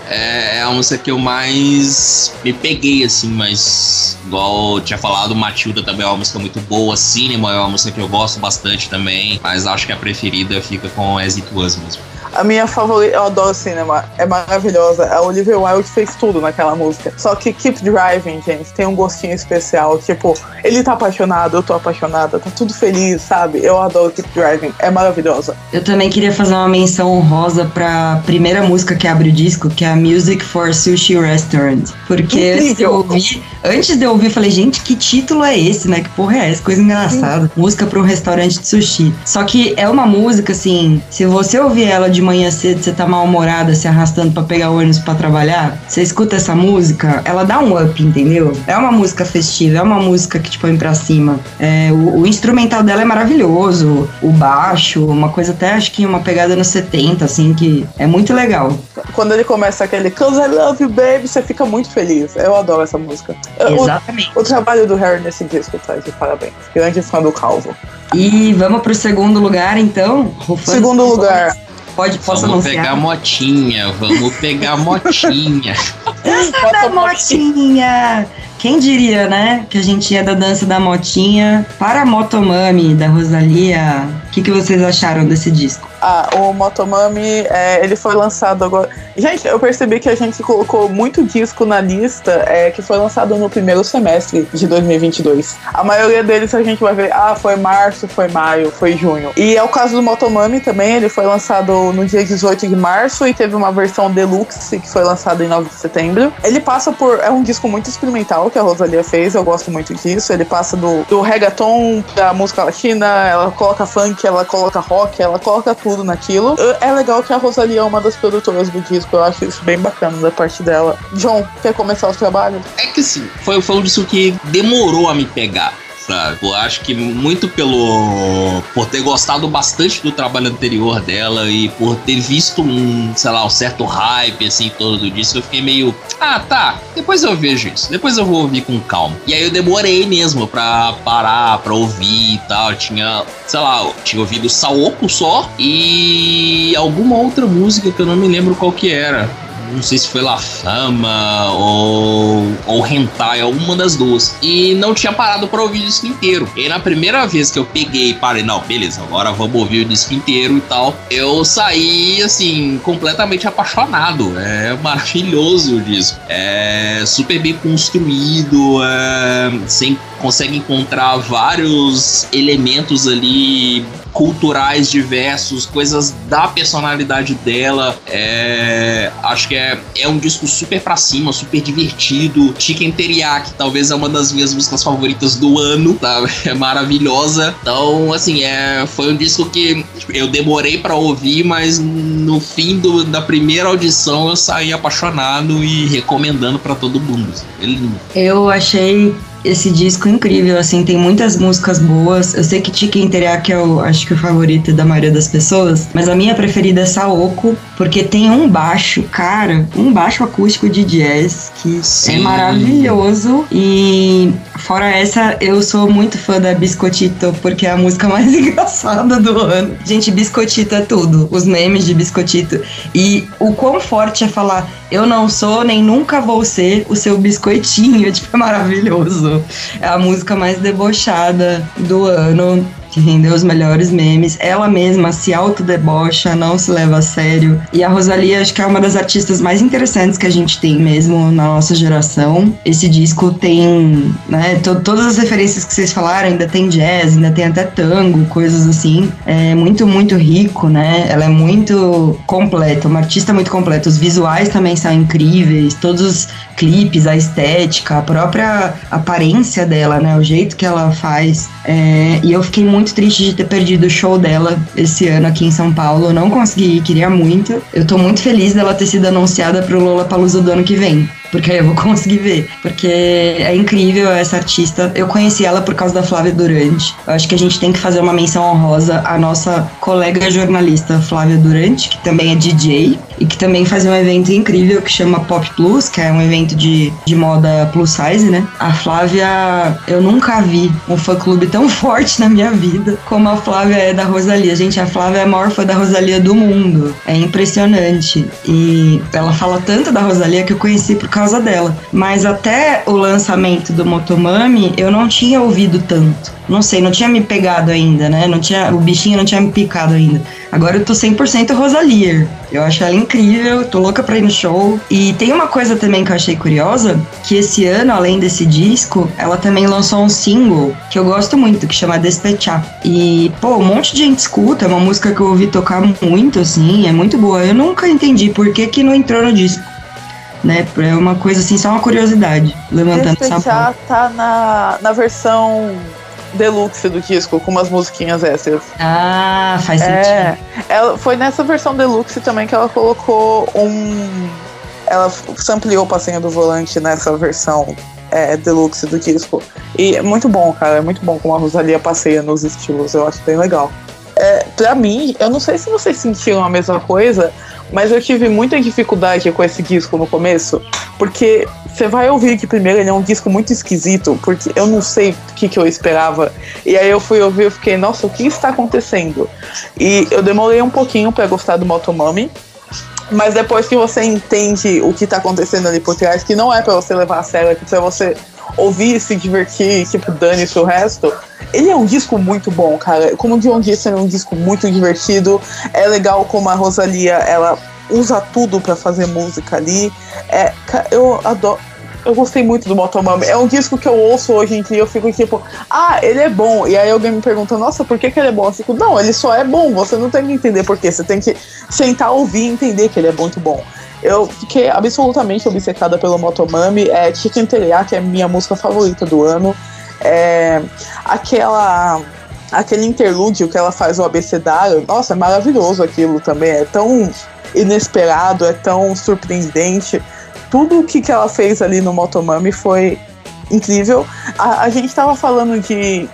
é, é a música que eu mais me peguei, assim, mas igual eu tinha falado, Matilda também é uma música muito boa, Cinema é uma música que eu gosto bastante também, mas acho que a preferida fica com As It Was mesmo. A minha favorita, eu adoro cinema, é maravilhosa. A Olivia Wilde fez tudo naquela música. Só que Keep Driving, gente, tem um gostinho especial. Tipo, ele tá apaixonado, eu tô apaixonada, tá tudo feliz, sabe? Eu adoro Keep Driving, é maravilhosa. Eu também queria fazer uma menção honrosa pra primeira música que abre o disco, que é a Music for Sushi Restaurant. Porque antes de eu ouvir, antes de eu ouvir, eu falei, gente, que título é esse, né? Que porra é essa? Coisa engraçada. Sim. Música pra um restaurante de sushi. Só que é uma música, assim, se você ouvir ela de de manhã cedo, você tá mal-humorada, se arrastando para pegar ônibus para trabalhar, você escuta essa música, ela dá um up, entendeu? É uma música festiva, é uma música que te põe pra cima. É, o, o, instrumental dela é maravilhoso, o baixo, uma coisa até acho que uma pegada nos 70, assim, que é muito legal. Quando ele começa aquele Cause I Love You Baby, você fica muito feliz. Eu adoro essa música. Exatamente. O, o trabalho do Harry nesse disco tá de parabéns. Grande fã do Calvo. E vamos pro segundo lugar, então. Rufando segundo lugar. Pode, posso vamos anunciar? pegar motinha, vamos pegar motinha. dança da motinha! Quem diria, né, que a gente ia da dança da motinha para a Motomami, da Rosalia. O que, que vocês acharam desse disco? Ah, o Motomami, é, ele foi lançado agora. Gente, eu percebi que a gente colocou muito disco na lista é, que foi lançado no primeiro semestre de 2022. A maioria deles a gente vai ver, ah, foi março, foi maio, foi junho. E é o caso do Motomami também, ele foi lançado no dia 18 de março e teve uma versão deluxe que foi lançada em 9 de setembro. Ele passa por. É um disco muito experimental que a Rosalia fez, eu gosto muito disso. Ele passa do, do reggaeton pra música latina, ela coloca funk, ela coloca rock, ela coloca tudo naquilo. É legal que a Rosalia é uma das produtoras do disco, eu acho isso bem bacana da parte dela. John, quer começar o trabalho? É que sim, foi, foi um disco que demorou a me pegar sabe? Eu acho que muito pelo. por ter gostado bastante do trabalho anterior dela e por ter visto um, sei lá, um certo hype assim todo do disco, eu fiquei meio. Ah, tá, depois eu vejo isso, depois eu vou ouvir com calma. E aí eu demorei mesmo pra parar, pra ouvir e tal. Eu tinha, sei lá, eu tinha ouvido Saoko só e alguma outra música que eu não me lembro qual que era não sei se foi La Fama ou, ou Hentai, alguma das duas. E não tinha parado para ouvir o disco inteiro. E na primeira vez que eu peguei e parei, não, beleza, agora vamos ouvir o disco inteiro e tal, eu saí, assim, completamente apaixonado. É maravilhoso o disco. É super bem construído, é, sem consegue encontrar vários elementos ali culturais diversos, coisas da personalidade dela. É, acho que é, é um disco super pra cima, super divertido. Chicken Teriyaki talvez é uma das minhas músicas favoritas do ano, tá? É maravilhosa. Então, assim, é, foi um disco que eu demorei para ouvir, mas no fim do, da primeira audição eu saí apaixonado e recomendando para todo mundo. Eu achei esse disco incrível, assim, tem muitas músicas boas. Eu sei que Chicken Teriyaki é o, acho que o favorito da maioria das pessoas, mas a minha preferida é Saoko, porque tem um baixo, cara, um baixo acústico de jazz que é Sim. é maravilhoso. E fora essa, eu sou muito fã da Biscottito, porque é a música mais engraçada do ano. Gente, Biscottito é tudo, os memes de Biscottito. E o quão forte é falar, eu não sou nem nunca vou ser o seu biscoitinho, tipo, é maravilhoso. É a música mais debochada do ano que rendeu os melhores memes. Ela mesma se autodebocha, não se leva a sério. E a Rosalia, acho que é uma das artistas mais interessantes que a gente tem mesmo na nossa geração. Esse disco tem, né, to todas as referências que vocês falaram, ainda tem jazz, ainda tem até tango, coisas assim. É muito, muito rico, né? Ela é muito completa, uma artista muito completa. Os visuais também são incríveis, todos os clipes, a estética, a própria aparência dela, né? O jeito que ela faz. É, e eu fiquei muito muito triste de ter perdido o show dela esse ano aqui em São Paulo. Eu não consegui ir, queria muito. Eu tô muito feliz dela ter sido anunciada pro Lola Palusa do ano que vem porque aí eu vou conseguir ver. Porque é incrível essa artista. Eu conheci ela por causa da Flávia Durante. Eu acho que a gente tem que fazer uma menção honrosa à nossa colega jornalista Flávia Durante, que também é DJ e que também faz um evento incrível que chama Pop Plus, que é um evento de, de moda plus size, né? A Flávia, eu nunca vi um fã-clube tão forte na minha vida como a Flávia é da Rosalia. Gente, a Flávia é a maior fã da Rosalia do mundo. É impressionante. E ela fala tanto da Rosalia que eu conheci por causa dela. Mas até o lançamento do Motomami, eu não tinha ouvido tanto. Não sei, não tinha me pegado ainda, né? Não tinha, o bichinho não tinha me picado ainda. Agora eu tô 100% Rosalia. Eu acho ela incrível, tô louca pra ir no show. E tem uma coisa também que eu achei curiosa, que esse ano, além desse disco, ela também lançou um single que eu gosto muito, que chama Despechar. E, pô, um monte de gente escuta, é uma música que eu ouvi tocar muito, assim, é muito boa. Eu nunca entendi por que que não entrou no disco né? É uma coisa assim, só uma curiosidade, levantando essa já tá na, na versão deluxe do disco, com umas musiquinhas extras. Ah, faz é, sentido. Ela, foi nessa versão deluxe também que ela colocou um. Ela sampleou o passinho do volante nessa versão é, deluxe do disco. E é muito bom, cara. É muito bom como a Rosalia passeia nos estilos. Eu acho bem legal. É, pra mim, eu não sei se vocês sentiram a mesma coisa, mas eu tive muita dificuldade com esse disco no começo, porque você vai ouvir que primeiro ele é um disco muito esquisito, porque eu não sei o que, que eu esperava. E aí eu fui ouvir e fiquei, nossa, o que está acontecendo? E eu demorei um pouquinho para gostar do Motomami. Mas depois que você entende o que está acontecendo ali por trás, que não é para você levar a sério, é para você ouvir, se divertir, tipo, dane-se o resto. Ele é um disco muito bom, cara. Como o John disse, é um disco muito divertido. É legal como a Rosalia, ela usa tudo para fazer música ali. É, eu adoro. Eu gostei muito do Motomami. É um disco que eu ouço hoje em dia eu fico tipo, ah, ele é bom. E aí alguém me pergunta, nossa, por que, que ele é bom? Eu fico, não, ele só é bom. Você não tem que entender por quê. Você tem que sentar, ouvir e entender que ele é muito bom. Eu fiquei absolutamente obcecada pelo Motomami. É Chicken Teriyaki é minha música favorita do ano. É, aquela aquele interlúdio que ela faz o abecedário, nossa, é maravilhoso aquilo também. É tão inesperado, é tão surpreendente. Tudo o que, que ela fez ali no Motomami foi incrível. A, a gente estava falando de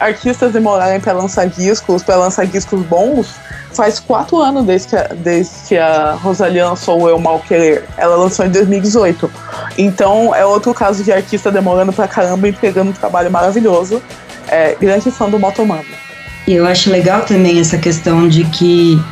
artistas demorarem para lançar discos, para lançar discos bons faz quatro anos desde que, a, desde que a lançou Eu Mal Querer. Ela lançou em 2018. Então é outro caso de artista demorando pra caramba e entregando um trabalho maravilhoso. É, grande fã do Motomami. E eu acho legal também essa questão de que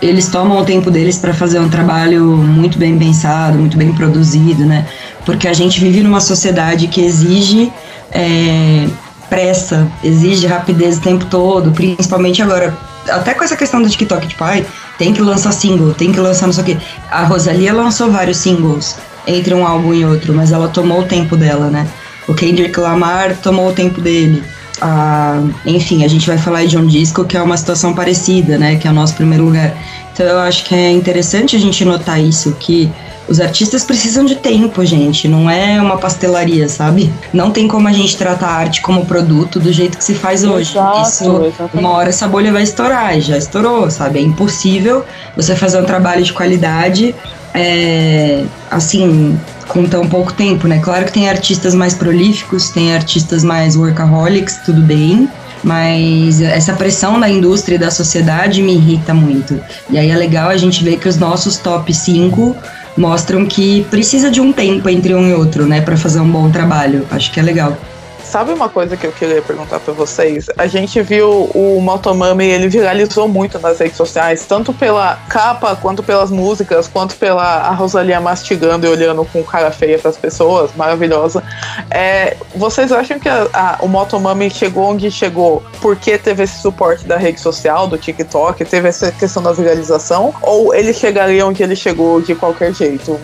eles tomam o tempo deles para fazer um trabalho muito bem pensado, muito bem produzido, né? Porque a gente vive numa sociedade que exige é, pressa, exige rapidez o tempo todo, principalmente agora até com essa questão do TikTok, tipo, ai, tem que lançar single, tem que lançar não sei o quê. A Rosalia lançou vários singles entre um álbum e outro, mas ela tomou o tempo dela, né? O Kendrick Lamar tomou o tempo dele. Ah, enfim, a gente vai falar de um disco que é uma situação parecida, né? Que é o nosso primeiro lugar. Então eu acho que é interessante a gente notar isso, que os artistas precisam de tempo, gente. Não é uma pastelaria, sabe? Não tem como a gente tratar a arte como produto do jeito que se faz hoje. Exato, Isso, exatamente. uma hora essa bolha vai estourar, e já estourou, sabe? É impossível você fazer um trabalho de qualidade, é, assim, com tão pouco tempo, né? Claro que tem artistas mais prolíficos, tem artistas mais workaholics, tudo bem. Mas essa pressão da indústria e da sociedade me irrita muito. E aí é legal a gente ver que os nossos top 5 mostram que precisa de um tempo entre um e outro, né, para fazer um bom trabalho. Acho que é legal. Sabe uma coisa que eu queria perguntar para vocês? A gente viu o Motomami, ele viralizou muito nas redes sociais, tanto pela capa, quanto pelas músicas, quanto pela a Rosalia mastigando e olhando com cara feia para as pessoas, maravilhosa. É, vocês acham que a, a, o Motomami chegou onde chegou porque teve esse suporte da rede social, do TikTok, teve essa questão da viralização? Ou ele chegaria onde ele chegou de qualquer jeito?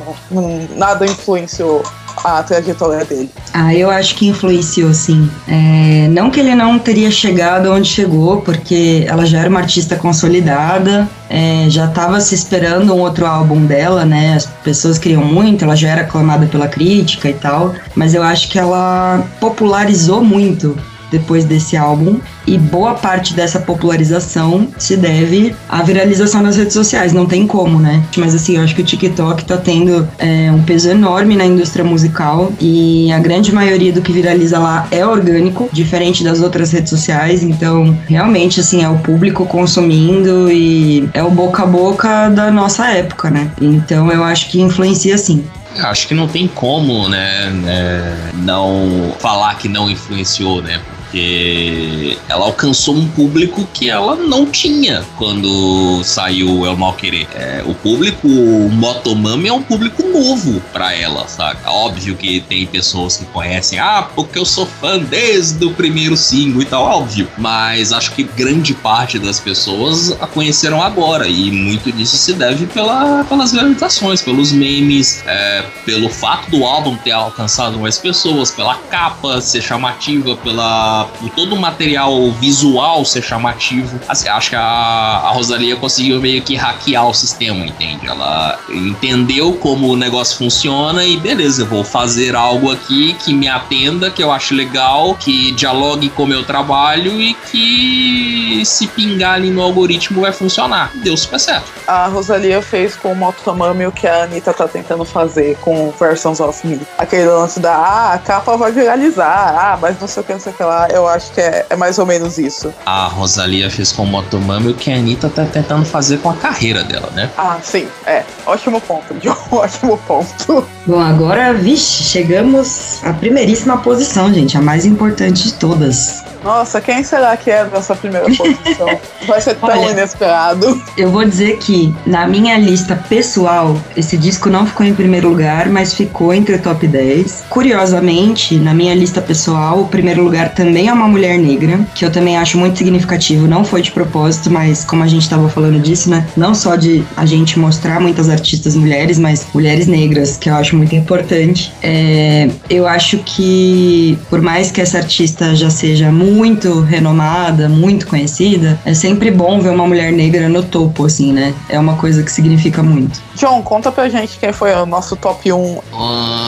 Nada influenciou a trajetória dele? Ah, eu acho que influenciou, sim. É, não que ele não teria chegado onde chegou, porque ela já era uma artista consolidada, é, já estava se esperando um outro álbum dela, né? As pessoas queriam muito, ela já era aclamada pela crítica e tal, mas eu acho que ela popularizou muito depois desse álbum. E boa parte dessa popularização se deve à viralização nas redes sociais, não tem como, né? Mas assim, eu acho que o TikTok tá tendo é, um peso enorme na indústria musical e a grande maioria do que viraliza lá é orgânico, diferente das outras redes sociais. Então, realmente, assim, é o público consumindo e é o boca a boca da nossa época, né? Então, eu acho que influencia sim. Acho que não tem como, né, né, não falar que não influenciou, né? Porque ela alcançou um público que ela não tinha quando saiu El Mal Querer. É, o público Motomami é um público novo para ela, sabe? Óbvio que tem pessoas que conhecem, ah, porque eu sou fã desde o primeiro single e tal, óbvio. Mas acho que grande parte das pessoas a conheceram agora e muito disso se deve pela, pelas viralizações, pelos memes, é, pelo fato do álbum ter alcançado mais pessoas, pela capa ser chamativa, pela por todo o material visual ser chamativo. Assim, acho que a, a Rosalia conseguiu meio que hackear o sistema, entende? Ela entendeu como o negócio funciona e beleza, vou fazer algo aqui que me atenda, que eu acho legal, que dialogue com o meu trabalho e que se pingar ali no algoritmo vai funcionar. Deu super certo. A Rosalia fez com o Motomami o que a Anitta tá tentando fazer com Versions of Me. Aquele lance da, ah, a capa vai viralizar, ah, mas não sei o que, não sei o que lá eu acho que é, é mais ou menos isso. A Rosalia fez com o Motomami o que a Anitta tá tentando fazer com a carreira dela, né? Ah, sim, é. Ótimo ponto, John. Ótimo ponto. Bom, agora, vixe, chegamos à primeiríssima posição, gente, a mais importante de todas. Nossa, quem será que é nessa primeira posição? Vai ser tão Olha, inesperado. Eu vou dizer que, na minha lista pessoal, esse disco não ficou em primeiro lugar, mas ficou entre o top 10. Curiosamente, na minha lista pessoal, o primeiro lugar também é uma mulher negra, que eu também acho muito significativo. Não foi de propósito, mas como a gente estava falando disso, né? Não só de a gente mostrar muitas artistas mulheres, mas mulheres negras, que eu acho muito importante. É, eu acho que, por mais que essa artista já seja muito renomada, muito conhecida, é sempre bom ver uma mulher negra no topo, assim, né? É uma coisa que significa muito. John, conta pra gente quem foi o nosso top 1. Uh,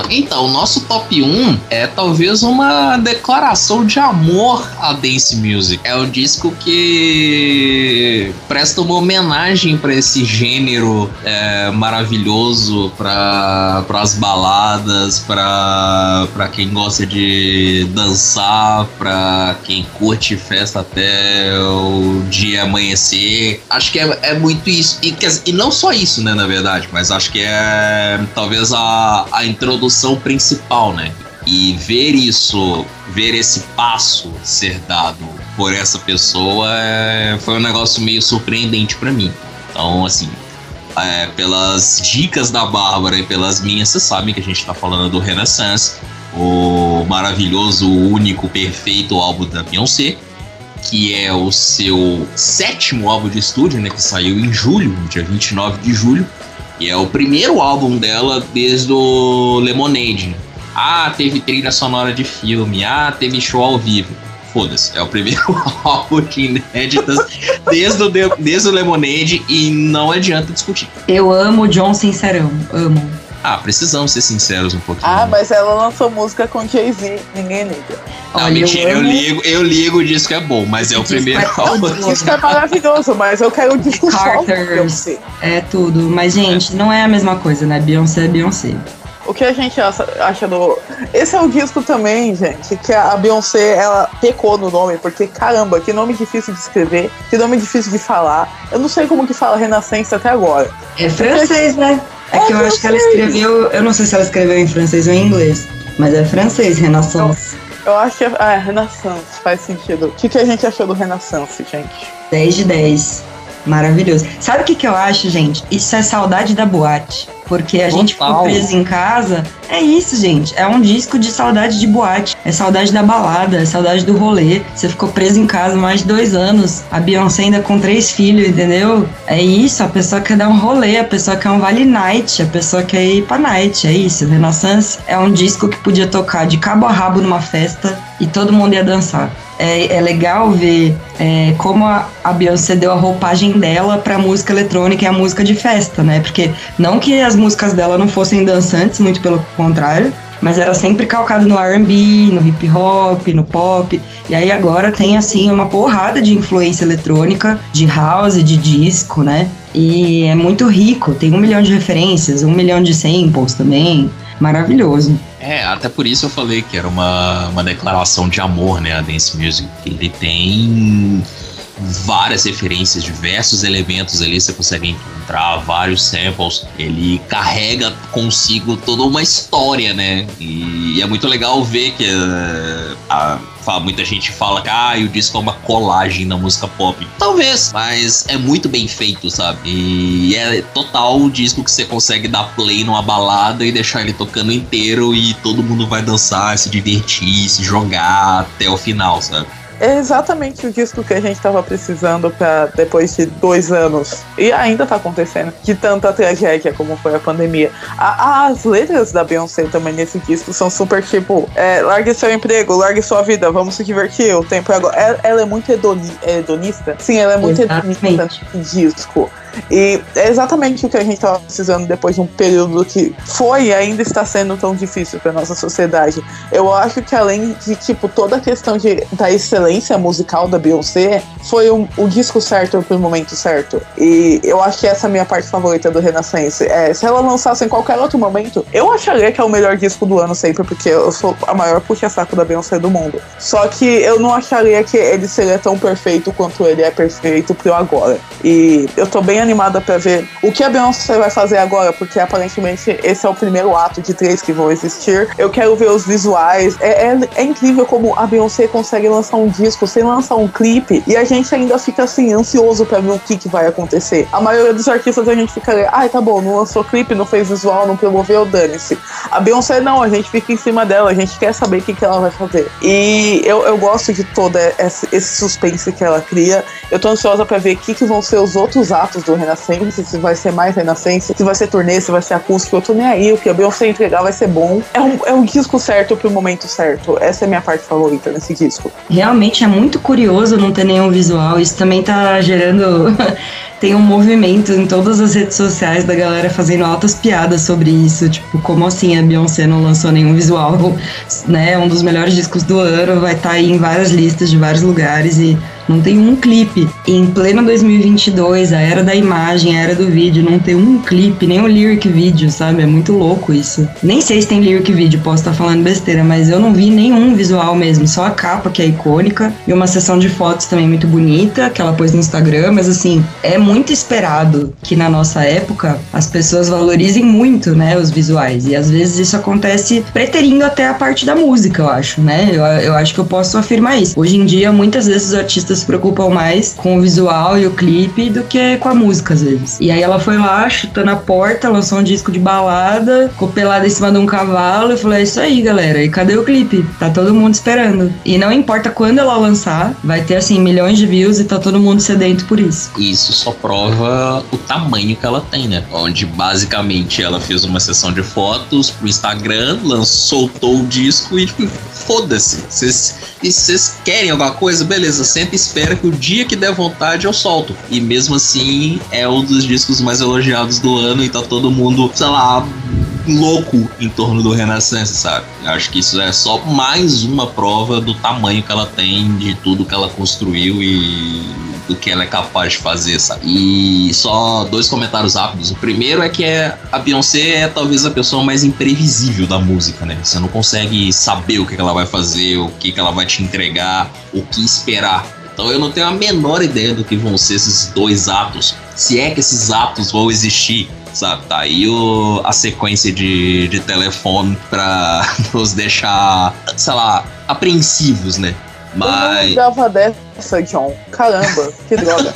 então, o nosso top 1 é talvez uma declaração de amor à dance music. É um disco que presta uma homenagem para esse gênero é, maravilhoso, para as baladas, para quem gosta de dançar, para quem quem curte festa até o dia amanhecer. Acho que é, é muito isso. E, e não só isso, né, na verdade, mas acho que é talvez a, a introdução principal, né? E ver isso, ver esse passo ser dado por essa pessoa é, foi um negócio meio surpreendente para mim. Então, assim, é, pelas dicas da Bárbara e pelas minhas, vocês sabem que a gente tá falando do Renaissance o maravilhoso, único, perfeito álbum da Beyoncé, que é o seu sétimo álbum de estúdio, né, que saiu em julho, dia 29 de julho, e é o primeiro álbum dela desde o Lemonade. Ah, teve trilha sonora de filme. Ah, teve show ao vivo. Foda-se, é o primeiro álbum de inéditas desde o, desde o Lemonade e não adianta discutir. Eu amo John Sincerão, amo. Ah, precisamos ser sinceros um pouquinho. Ah, mas ela lançou música com Jay-Z, ninguém liga. Não, Olha, mentira, eu, eu, ligo, eu ligo o disco é bom, mas é o primeiro é álbum. O disco é maravilhoso, mas eu quero o disco Carters, É tudo, mas gente, é. não é a mesma coisa, né? Beyoncé é Beyoncé. O que a gente acha, do. Esse é o disco também, gente, que a Beyoncé ela pecou no nome, porque caramba, que nome difícil de escrever, que nome difícil de falar. Eu não sei como que fala Renascença até agora. É francês, né? É que eu acho que ela escreveu, eu não sei se ela escreveu em francês ou em inglês, mas é francês, Renaissance. Eu, eu acho que é, é Renaissance, faz sentido. O que, que a gente achou do Renaissance, gente? 10 de 10. Maravilhoso. Sabe o que, que eu acho, gente? Isso é saudade da boate. Porque a Total. gente ficou preso em casa. É isso, gente. É um disco de saudade de boate. É saudade da balada, é saudade do rolê. Você ficou preso em casa mais de dois anos. A Beyoncé ainda com três filhos, entendeu? É isso. A pessoa quer dar um rolê, a pessoa quer um vale night, a pessoa quer ir pra night. É isso. Renaissance é um disco que podia tocar de cabo a rabo numa festa e todo mundo ia dançar. É, é legal ver é, como a, a Beyoncé deu a roupagem dela pra música eletrônica e a música de festa, né? Porque não que as músicas dela não fossem dançantes, muito pelo contrário, mas era sempre calcado no R&B, no hip hop, no pop. E aí agora tem assim uma porrada de influência eletrônica, de house, de disco, né? E é muito rico, tem um milhão de referências, um milhão de samples também. Maravilhoso. É, até por isso eu falei que era uma, uma declaração de amor, né, a Dance Music. Ele tem várias referências, diversos elementos ali você consegue encontrar, vários samples. Ele carrega consigo toda uma história, né? E, é muito legal ver que uh, a, muita gente fala que ah, o disco é uma colagem na música pop. Talvez, mas é muito bem feito, sabe? E é total o disco que você consegue dar play numa balada e deixar ele tocando inteiro e todo mundo vai dançar, se divertir, se jogar até o final, sabe? É exatamente o disco que a gente estava precisando para depois de dois anos e ainda está acontecendo de tanta tragédia como foi a pandemia. A, as letras da Beyoncé também nesse disco são super tipo é, largue seu emprego, largue sua vida, vamos se divertir, o tempo é agora. Ela, ela é muito hedoni, hedonista. Sim, ela é muito Exatamente. hedonista nesse disco. E é exatamente o que a gente estava precisando depois de um período que foi e ainda está sendo tão difícil para nossa sociedade. Eu acho que além de tipo toda a questão de, da excelência musical da Beyoncé, foi o, o disco certo pro momento certo. E eu acho que essa é a minha parte favorita do Renascença. É, se ela lançasse em qualquer outro momento, eu acharia que é o melhor disco do ano sempre, porque eu sou a maior puxa-saco da Beyoncé do mundo. Só que eu não acharia que ele seria tão perfeito quanto ele é perfeito pro agora. E eu tô bem animada para ver o que a Beyoncé vai fazer agora, porque aparentemente esse é o primeiro ato de três que vão existir. Eu quero ver os visuais. É, é, é incrível como a Beyoncé consegue lançar um disco sem lançar um clipe e a gente ainda fica assim, ansioso para ver o que, que vai acontecer. A maioria dos artistas a gente fica, ai, tá bom, não lançou clipe, não fez visual, não promoveu, dane-se. A Beyoncé não, a gente fica em cima dela, a gente quer saber o que, que ela vai fazer. E eu, eu gosto de todo esse suspense que ela cria. Eu tô ansiosa para ver o que, que vão ser os outros atos do Renascença, se vai ser mais Renascença, se vai ser turnê, se vai ser acústico, eu tô nem aí, o que a Beyoncé entregar vai ser bom. É um, é um disco certo pro momento certo. Essa é a minha parte favorita nesse disco. Realmente é muito curioso não ter nenhum visual, isso também tá gerando tem um movimento em todas as redes sociais da galera fazendo altas piadas sobre isso, tipo, como assim a Beyoncé não lançou nenhum visual, né? Um dos melhores discos do ano, vai estar tá aí em várias listas de vários lugares e não tem um clipe. Em pleno 2022, a era da imagem, a era do vídeo, não tem um clipe, nem um lyric vídeo, sabe? É muito louco isso. Nem sei se tem lyric vídeo, posso estar falando besteira, mas eu não vi nenhum visual mesmo, só a capa que é icônica e uma sessão de fotos também muito bonita que ela pôs no Instagram, mas assim, é muito esperado que na nossa época as pessoas valorizem muito, né, os visuais. E às vezes isso acontece preterindo até a parte da música, eu acho, né? Eu, eu acho que eu posso afirmar isso. Hoje em dia, muitas vezes os artistas artistas se preocupam mais com o visual e o clipe do que com a música, às vezes. E aí ela foi lá, chutando a porta, lançou um disco de balada, ficou pelada em cima de um cavalo e falou: É isso aí, galera. E cadê o clipe? Tá todo mundo esperando. E não importa quando ela lançar, vai ter assim milhões de views e tá todo mundo sedento por isso. Isso só prova o tamanho que ela tem, né? Onde basicamente ela fez uma sessão de fotos pro Instagram, lançou, soltou o disco e tipo, foda-se. Vocês e vocês querem alguma coisa, beleza, senta e espera que o dia que der vontade eu solto. E mesmo assim, é um dos discos mais elogiados do ano e tá todo mundo, sei lá, louco em torno do Renaissance, sabe? Acho que isso é só mais uma prova do tamanho que ela tem, de tudo que ela construiu e do que ela é capaz de fazer, sabe? E só dois comentários rápidos. O primeiro é que é, a Beyoncé é talvez a pessoa mais imprevisível da música, né? Você não consegue saber o que ela vai fazer, o que ela vai te entregar, o que esperar. Então eu não tenho a menor ideia do que vão ser esses dois atos. Se é que esses atos vão existir sabe? Tá aí o, a sequência de, de telefone pra nos deixar, sei lá, apreensivos, né? Mas. Eu não dessa, John. Caramba, que droga.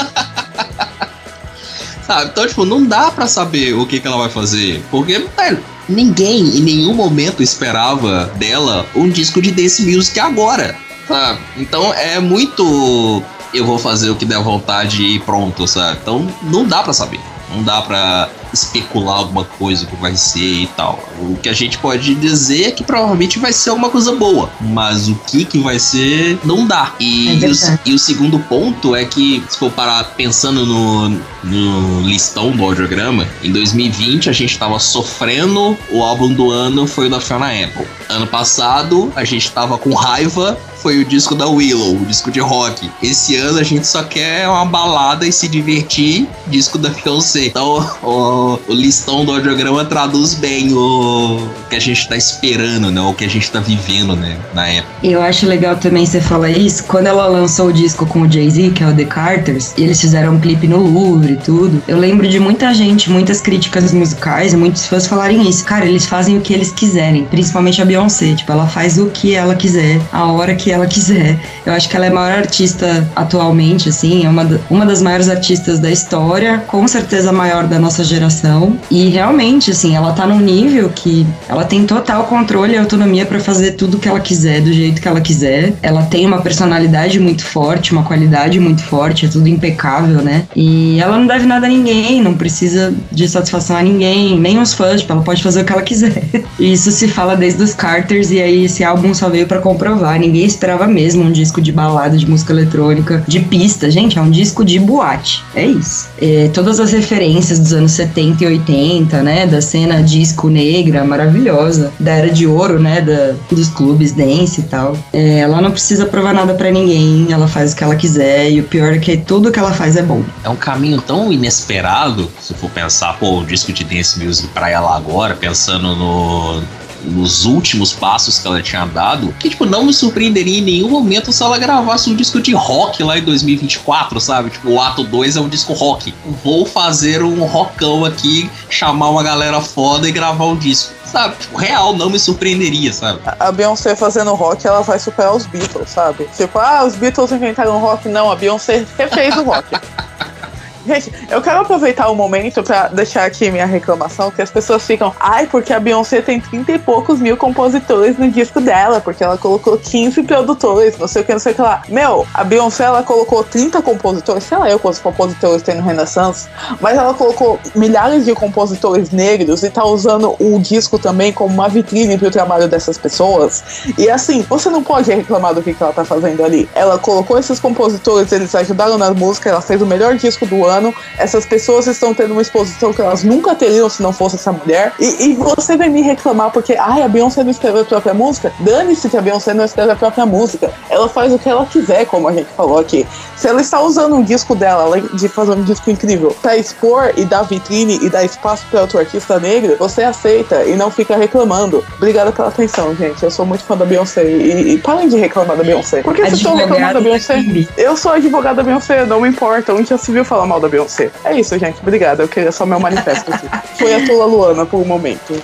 Sabe? Então, tipo, não dá para saber o que, que ela vai fazer. Porque, velho, ninguém em nenhum momento esperava dela um disco de dance music agora. Sabe? Então é muito. Eu vou fazer o que der vontade e pronto, sabe? Então não dá para saber. Não dá para especular alguma coisa que vai ser e tal. O que a gente pode dizer é que provavelmente vai ser alguma coisa boa, mas o que que vai ser não dá. E, é o, e o, segundo ponto é que, se for parar pensando no, no listão do audiograma, em 2020 a gente estava sofrendo, o álbum do ano foi o da Fiona Apple. Ano passado a gente estava com raiva foi o disco da Willow, o disco de rock. Esse ano a gente só quer uma balada e se divertir, disco da Beyoncé. Então, o, o listão do audiograma traduz bem o que a gente tá esperando, né? O que a gente tá vivendo, né? Na época. Eu acho legal também você falar isso. Quando ela lançou o disco com o Jay-Z, que é o The Carters, e eles fizeram um clipe no Louvre e tudo, eu lembro de muita gente, muitas críticas musicais, muitos fãs falarem isso. Cara, eles fazem o que eles quiserem, principalmente a Beyoncé. Tipo, ela faz o que ela quiser, a hora que ela quiser. Eu acho que ela é a maior artista atualmente, assim, é uma, uma das maiores artistas da história, com certeza a maior da nossa geração. E realmente, assim, ela tá num nível que ela tem total controle e autonomia para fazer tudo que ela quiser, do jeito que ela quiser. Ela tem uma personalidade muito forte, uma qualidade muito forte, é tudo impecável, né? E ela não deve nada a ninguém, não precisa de satisfação a ninguém, nem os fãs, tipo, ela pode fazer o que ela quiser. E isso se fala desde os Carters, e aí esse álbum só veio para comprovar. Ninguém esperava mesmo um disco de balada, de música eletrônica, de pista. Gente, é um disco de boate. É isso. É, todas as referências dos anos 70 e 80, né? Da cena disco negra, maravilhosa. Da era de ouro, né? Da, dos clubes dance e tal. É, ela não precisa provar nada para ninguém, ela faz o que ela quiser. E o pior é que tudo que ela faz é bom. É um caminho tão inesperado, se for pensar, pô, o disco de dance music pra ela agora, pensando no nos últimos passos que ela tinha dado, que, tipo, não me surpreenderia em nenhum momento se ela gravasse um disco de rock lá em 2024, sabe? Tipo, o ato 2 é um disco rock. Vou fazer um rockão aqui, chamar uma galera foda e gravar um disco sabe? Tipo, real, não me surpreenderia, sabe? A Beyoncé fazendo rock, ela vai superar os Beatles, sabe? Tipo, ah, os Beatles inventaram rock. Não, a Beyoncé refez o rock. Gente, eu quero aproveitar o momento para deixar aqui minha reclamação, que as pessoas ficam, ai, porque a Beyoncé tem 30 e poucos mil compositores no disco dela, porque ela colocou 15 produtores, não sei o que, não sei o que lá. Meu, a Beyoncé, ela colocou 30 compositores, sei lá eu quantos compositores tem no Renaissance, mas ela colocou milhares de compositores negros e tá usando o disco também como uma vitrine pro trabalho dessas pessoas. E assim, você não pode reclamar do que, que ela tá fazendo ali. Ela colocou esses compositores, eles ajudaram na música, ela fez o melhor disco do ano ano. Essas pessoas estão tendo uma exposição que elas nunca teriam se não fosse essa mulher. E, e você vem me reclamar porque, ai, a Beyoncé não escreveu a própria música? Dane-se que a Beyoncé não escreve a própria música. Ela faz o que ela quiser, como a gente falou aqui. Se ela está usando um disco dela, de fazer um disco incrível, para expor e dar vitrine e dar espaço para outro artista negro, você aceita e não fica reclamando. Obrigada pela atenção, gente. Eu sou muito fã da Beyoncé. E, e parem de reclamar da Beyoncé. Por que vocês estão reclamando da Beyoncé? Eu sou advogada da Beyoncé, não me importa. Onde já se viu falar mal da Beyoncé. É isso, gente. Obrigada. Eu queria só meu manifesto aqui. Foi a Tula Luana por um momento.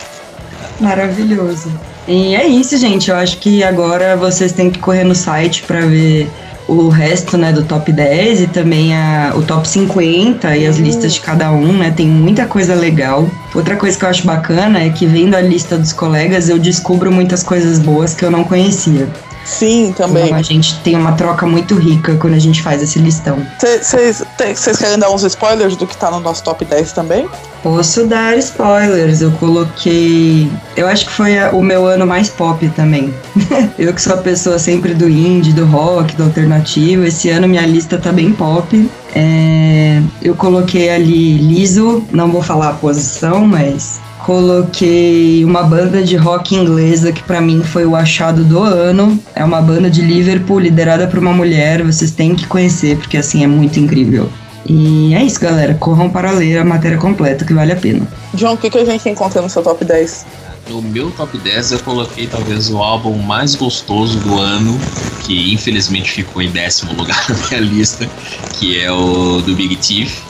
Maravilhoso. E é isso, gente. Eu acho que agora vocês têm que correr no site para ver o resto, né, do top 10 e também a, o top 50 e as listas de cada um, né? Tem muita coisa legal. Outra coisa que eu acho bacana é que vendo a lista dos colegas, eu descubro muitas coisas boas que eu não conhecia. Sim, também. Então a gente tem uma troca muito rica quando a gente faz esse listão. Vocês querem dar uns spoilers do que tá no nosso top 10 também? Posso dar spoilers. Eu coloquei. Eu acho que foi a, o meu ano mais pop também. eu que sou a pessoa sempre do indie, do rock, do alternativo. Esse ano minha lista tá bem pop. É, eu coloquei ali liso, não vou falar a posição, mas coloquei uma banda de rock inglesa que para mim foi o achado do ano. É uma banda de Liverpool liderada por uma mulher. Vocês têm que conhecer porque assim é muito incrível. E é isso, galera. Corram para ler a matéria completa que vale a pena. John, o que, que a gente encontra no seu top 10? No meu top 10 eu coloquei talvez o álbum mais gostoso do ano, que infelizmente ficou em décimo lugar na minha lista, que é o do Big Thief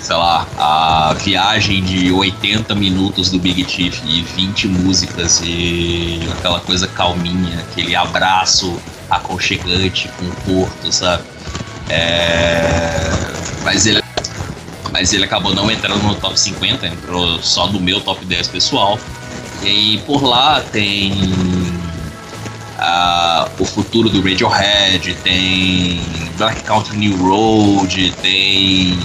sei lá, a viagem de 80 minutos do Big Chief e 20 músicas e aquela coisa calminha, aquele abraço aconchegante com o Porto, sabe? É... Mas ele mas ele acabou não entrando no top 50, entrou só no meu top 10 pessoal. E aí por lá tem uh, o futuro do Radiohead, tem Black Country New Road, tem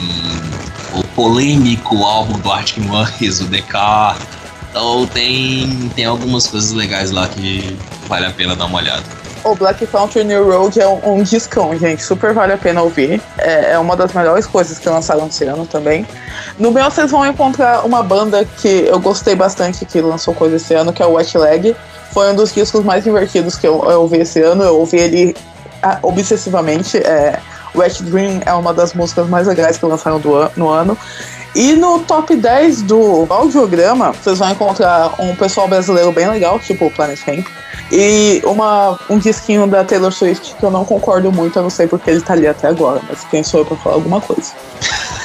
o polêmico álbum do Arctic Monkeys, o DK. Então tem, tem algumas coisas legais lá que vale a pena dar uma olhada. O Black Country New Road é um, discão, gente. Super vale a pena ouvir. É, é, uma das melhores coisas que lançaram esse ano também. No meu, vocês vão encontrar uma banda que eu gostei bastante que lançou coisa esse ano, que é o Wet Leg. Foi um dos discos mais divertidos que eu, eu ouvi esse ano. Eu ouvi ele ah, obsessivamente. É, Wet Dream é uma das músicas mais legais que lançaram an no ano. E no top 10 do audiograma, vocês vão encontrar um pessoal brasileiro bem legal, tipo o Planet Hemp. E uma, um disquinho da Taylor Swift que eu não concordo muito, eu não sei porque ele tá ali até agora, mas quem sou eu pra falar alguma coisa.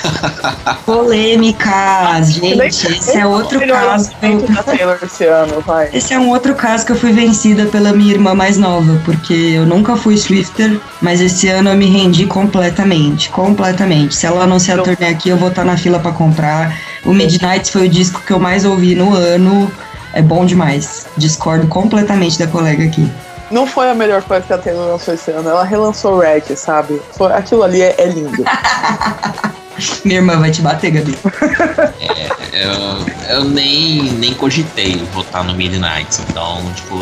Polêmicas, gente. Esse é outro caso. esse, é um outro caso que eu fui vencida pela minha irmã mais nova, porque eu nunca fui Swifter, mas esse ano eu me rendi completamente. Completamente. Se ela não se atornar aqui, eu vou estar na fila para comprar. O Midnight foi o disco que eu mais ouvi no ano. É bom demais. Discordo completamente da colega aqui não foi a melhor coisa que a Taylor lançou esse ano. Ela relançou Rag, sabe? Foi, aquilo ali é, é lindo. Minha irmã vai te bater, Gabi. É, eu, eu nem, nem cogitei votar no Midnight, então, tipo,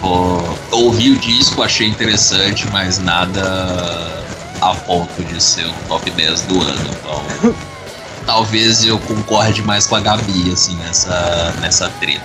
vou, ouvi o disco, achei interessante, mas nada a ponto de ser o top 10 do ano, então talvez eu concorde mais com a Gabi, assim, nessa, nessa treta.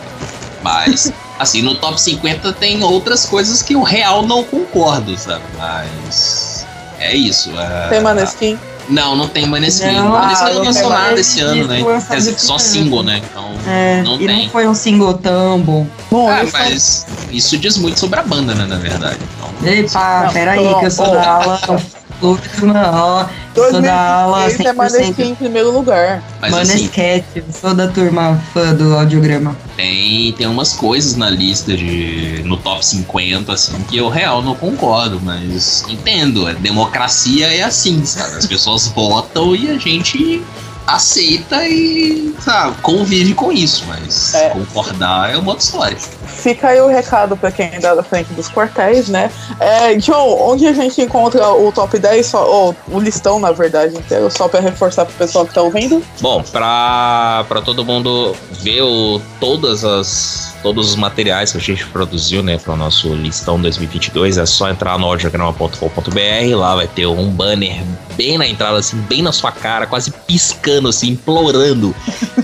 Mas, assim, no top 50 tem outras coisas que o real não concordo, sabe? Mas é isso. É, tem Maneskin? Não, não tem Maneskin. Não, Maneskin ah, não lançou nada esse ano, né? Quer dizer, só single, né? Então, é, não e tem. não foi um single tão bom. bom ah, mas isso diz muito sobre a banda, né, na verdade. Então, Epa, peraí, que eu sou da aula Turma, ó, sou da aula. é Maneskin em primeiro lugar. Mas Manescat, assim, sou da turma fã do audiograma. Tem, tem umas coisas na lista de. no top 50, assim, que eu real não concordo, mas entendo. A democracia é assim, sabe? As pessoas votam e a gente aceita e sabe, convive com isso, mas é. concordar é uma outra história. Fica aí o recado para quem é da frente dos quartéis, né? É, John, onde a gente encontra o top 10, só, ou o listão, na verdade, inteiro, só para reforçar pro pessoal que tá ouvindo? Bom, para todo mundo ver o, todas as todos os materiais que a gente produziu, né, para o nosso listão 2022, é só entrar no audiograma.com.br, lá vai ter um banner bem na entrada, assim, bem na sua cara, quase piscando, assim, implorando.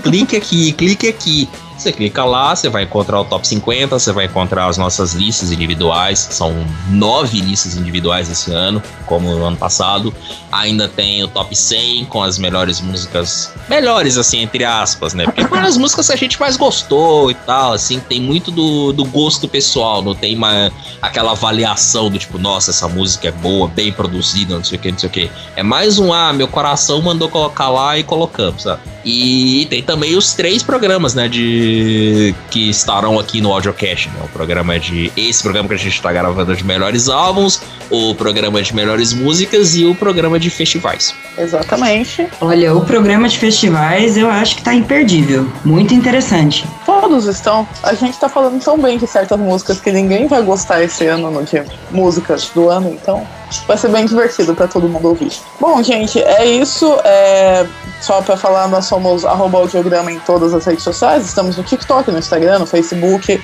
clique aqui, clique aqui. Você clica lá, você vai encontrar o top 50, você vai encontrar as nossas listas individuais, são nove listas individuais esse ano, como no ano passado. Ainda tem o top 100 com as melhores músicas, melhores assim, entre aspas, né? Porque as músicas que a gente mais gostou e tal, assim, tem muito do, do gosto pessoal, não tem uma, aquela avaliação do tipo, nossa, essa música é boa, bem produzida, não sei o que, não sei o que. É mais um, ah, meu coração mandou colocar lá e colocamos, sabe? E tem também os três programas, né, de que estarão aqui no audiocast, né? O programa de esse programa que a gente está gravando de melhores álbuns, o programa de melhores músicas e o programa de festivais. Exatamente. Olha, o programa de festivais eu acho que tá imperdível, muito interessante. Todos estão. A gente tá falando tão bem de certas músicas que ninguém vai gostar esse ano no dia músicas do ano, então vai ser bem divertido para todo mundo ouvir. Bom, gente, é isso. É... Só para falar, nós somos audiograma em todas as redes sociais. Estamos no TikTok, no Instagram, no Facebook. Uh,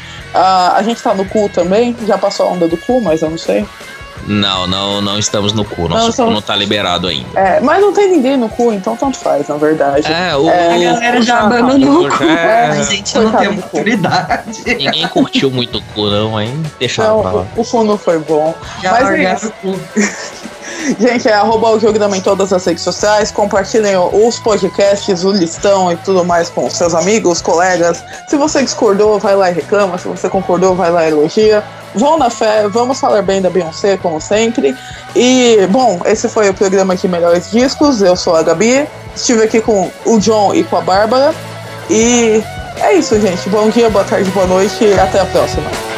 a gente tá no cu também. Já passou a onda do cu, mas eu não sei. Não, não, não estamos no cu. Nosso não, somos... cu não tá liberado ainda. É, mas não tem ninguém no cu, então tanto faz, na verdade. É, o, é, a galera já abandonou o cu. É, a gente não tem oportunidade. Ninguém curtiu muito o cu, não, hein? Deixa não, pra lá. O, o cu não foi bom. Já mas é isso. o cu. Gente, é arroba o Geograma em todas as redes sociais. Compartilhem os podcasts, o listão e tudo mais com seus amigos, colegas. Se você discordou, vai lá e reclama. Se você concordou, vai lá e elogia. Vão na fé, vamos falar bem da Beyoncé, como sempre. E, bom, esse foi o programa de Melhores Discos. Eu sou a Gabi. Estive aqui com o John e com a Bárbara. E é isso, gente. Bom dia, boa tarde, boa noite e até a próxima.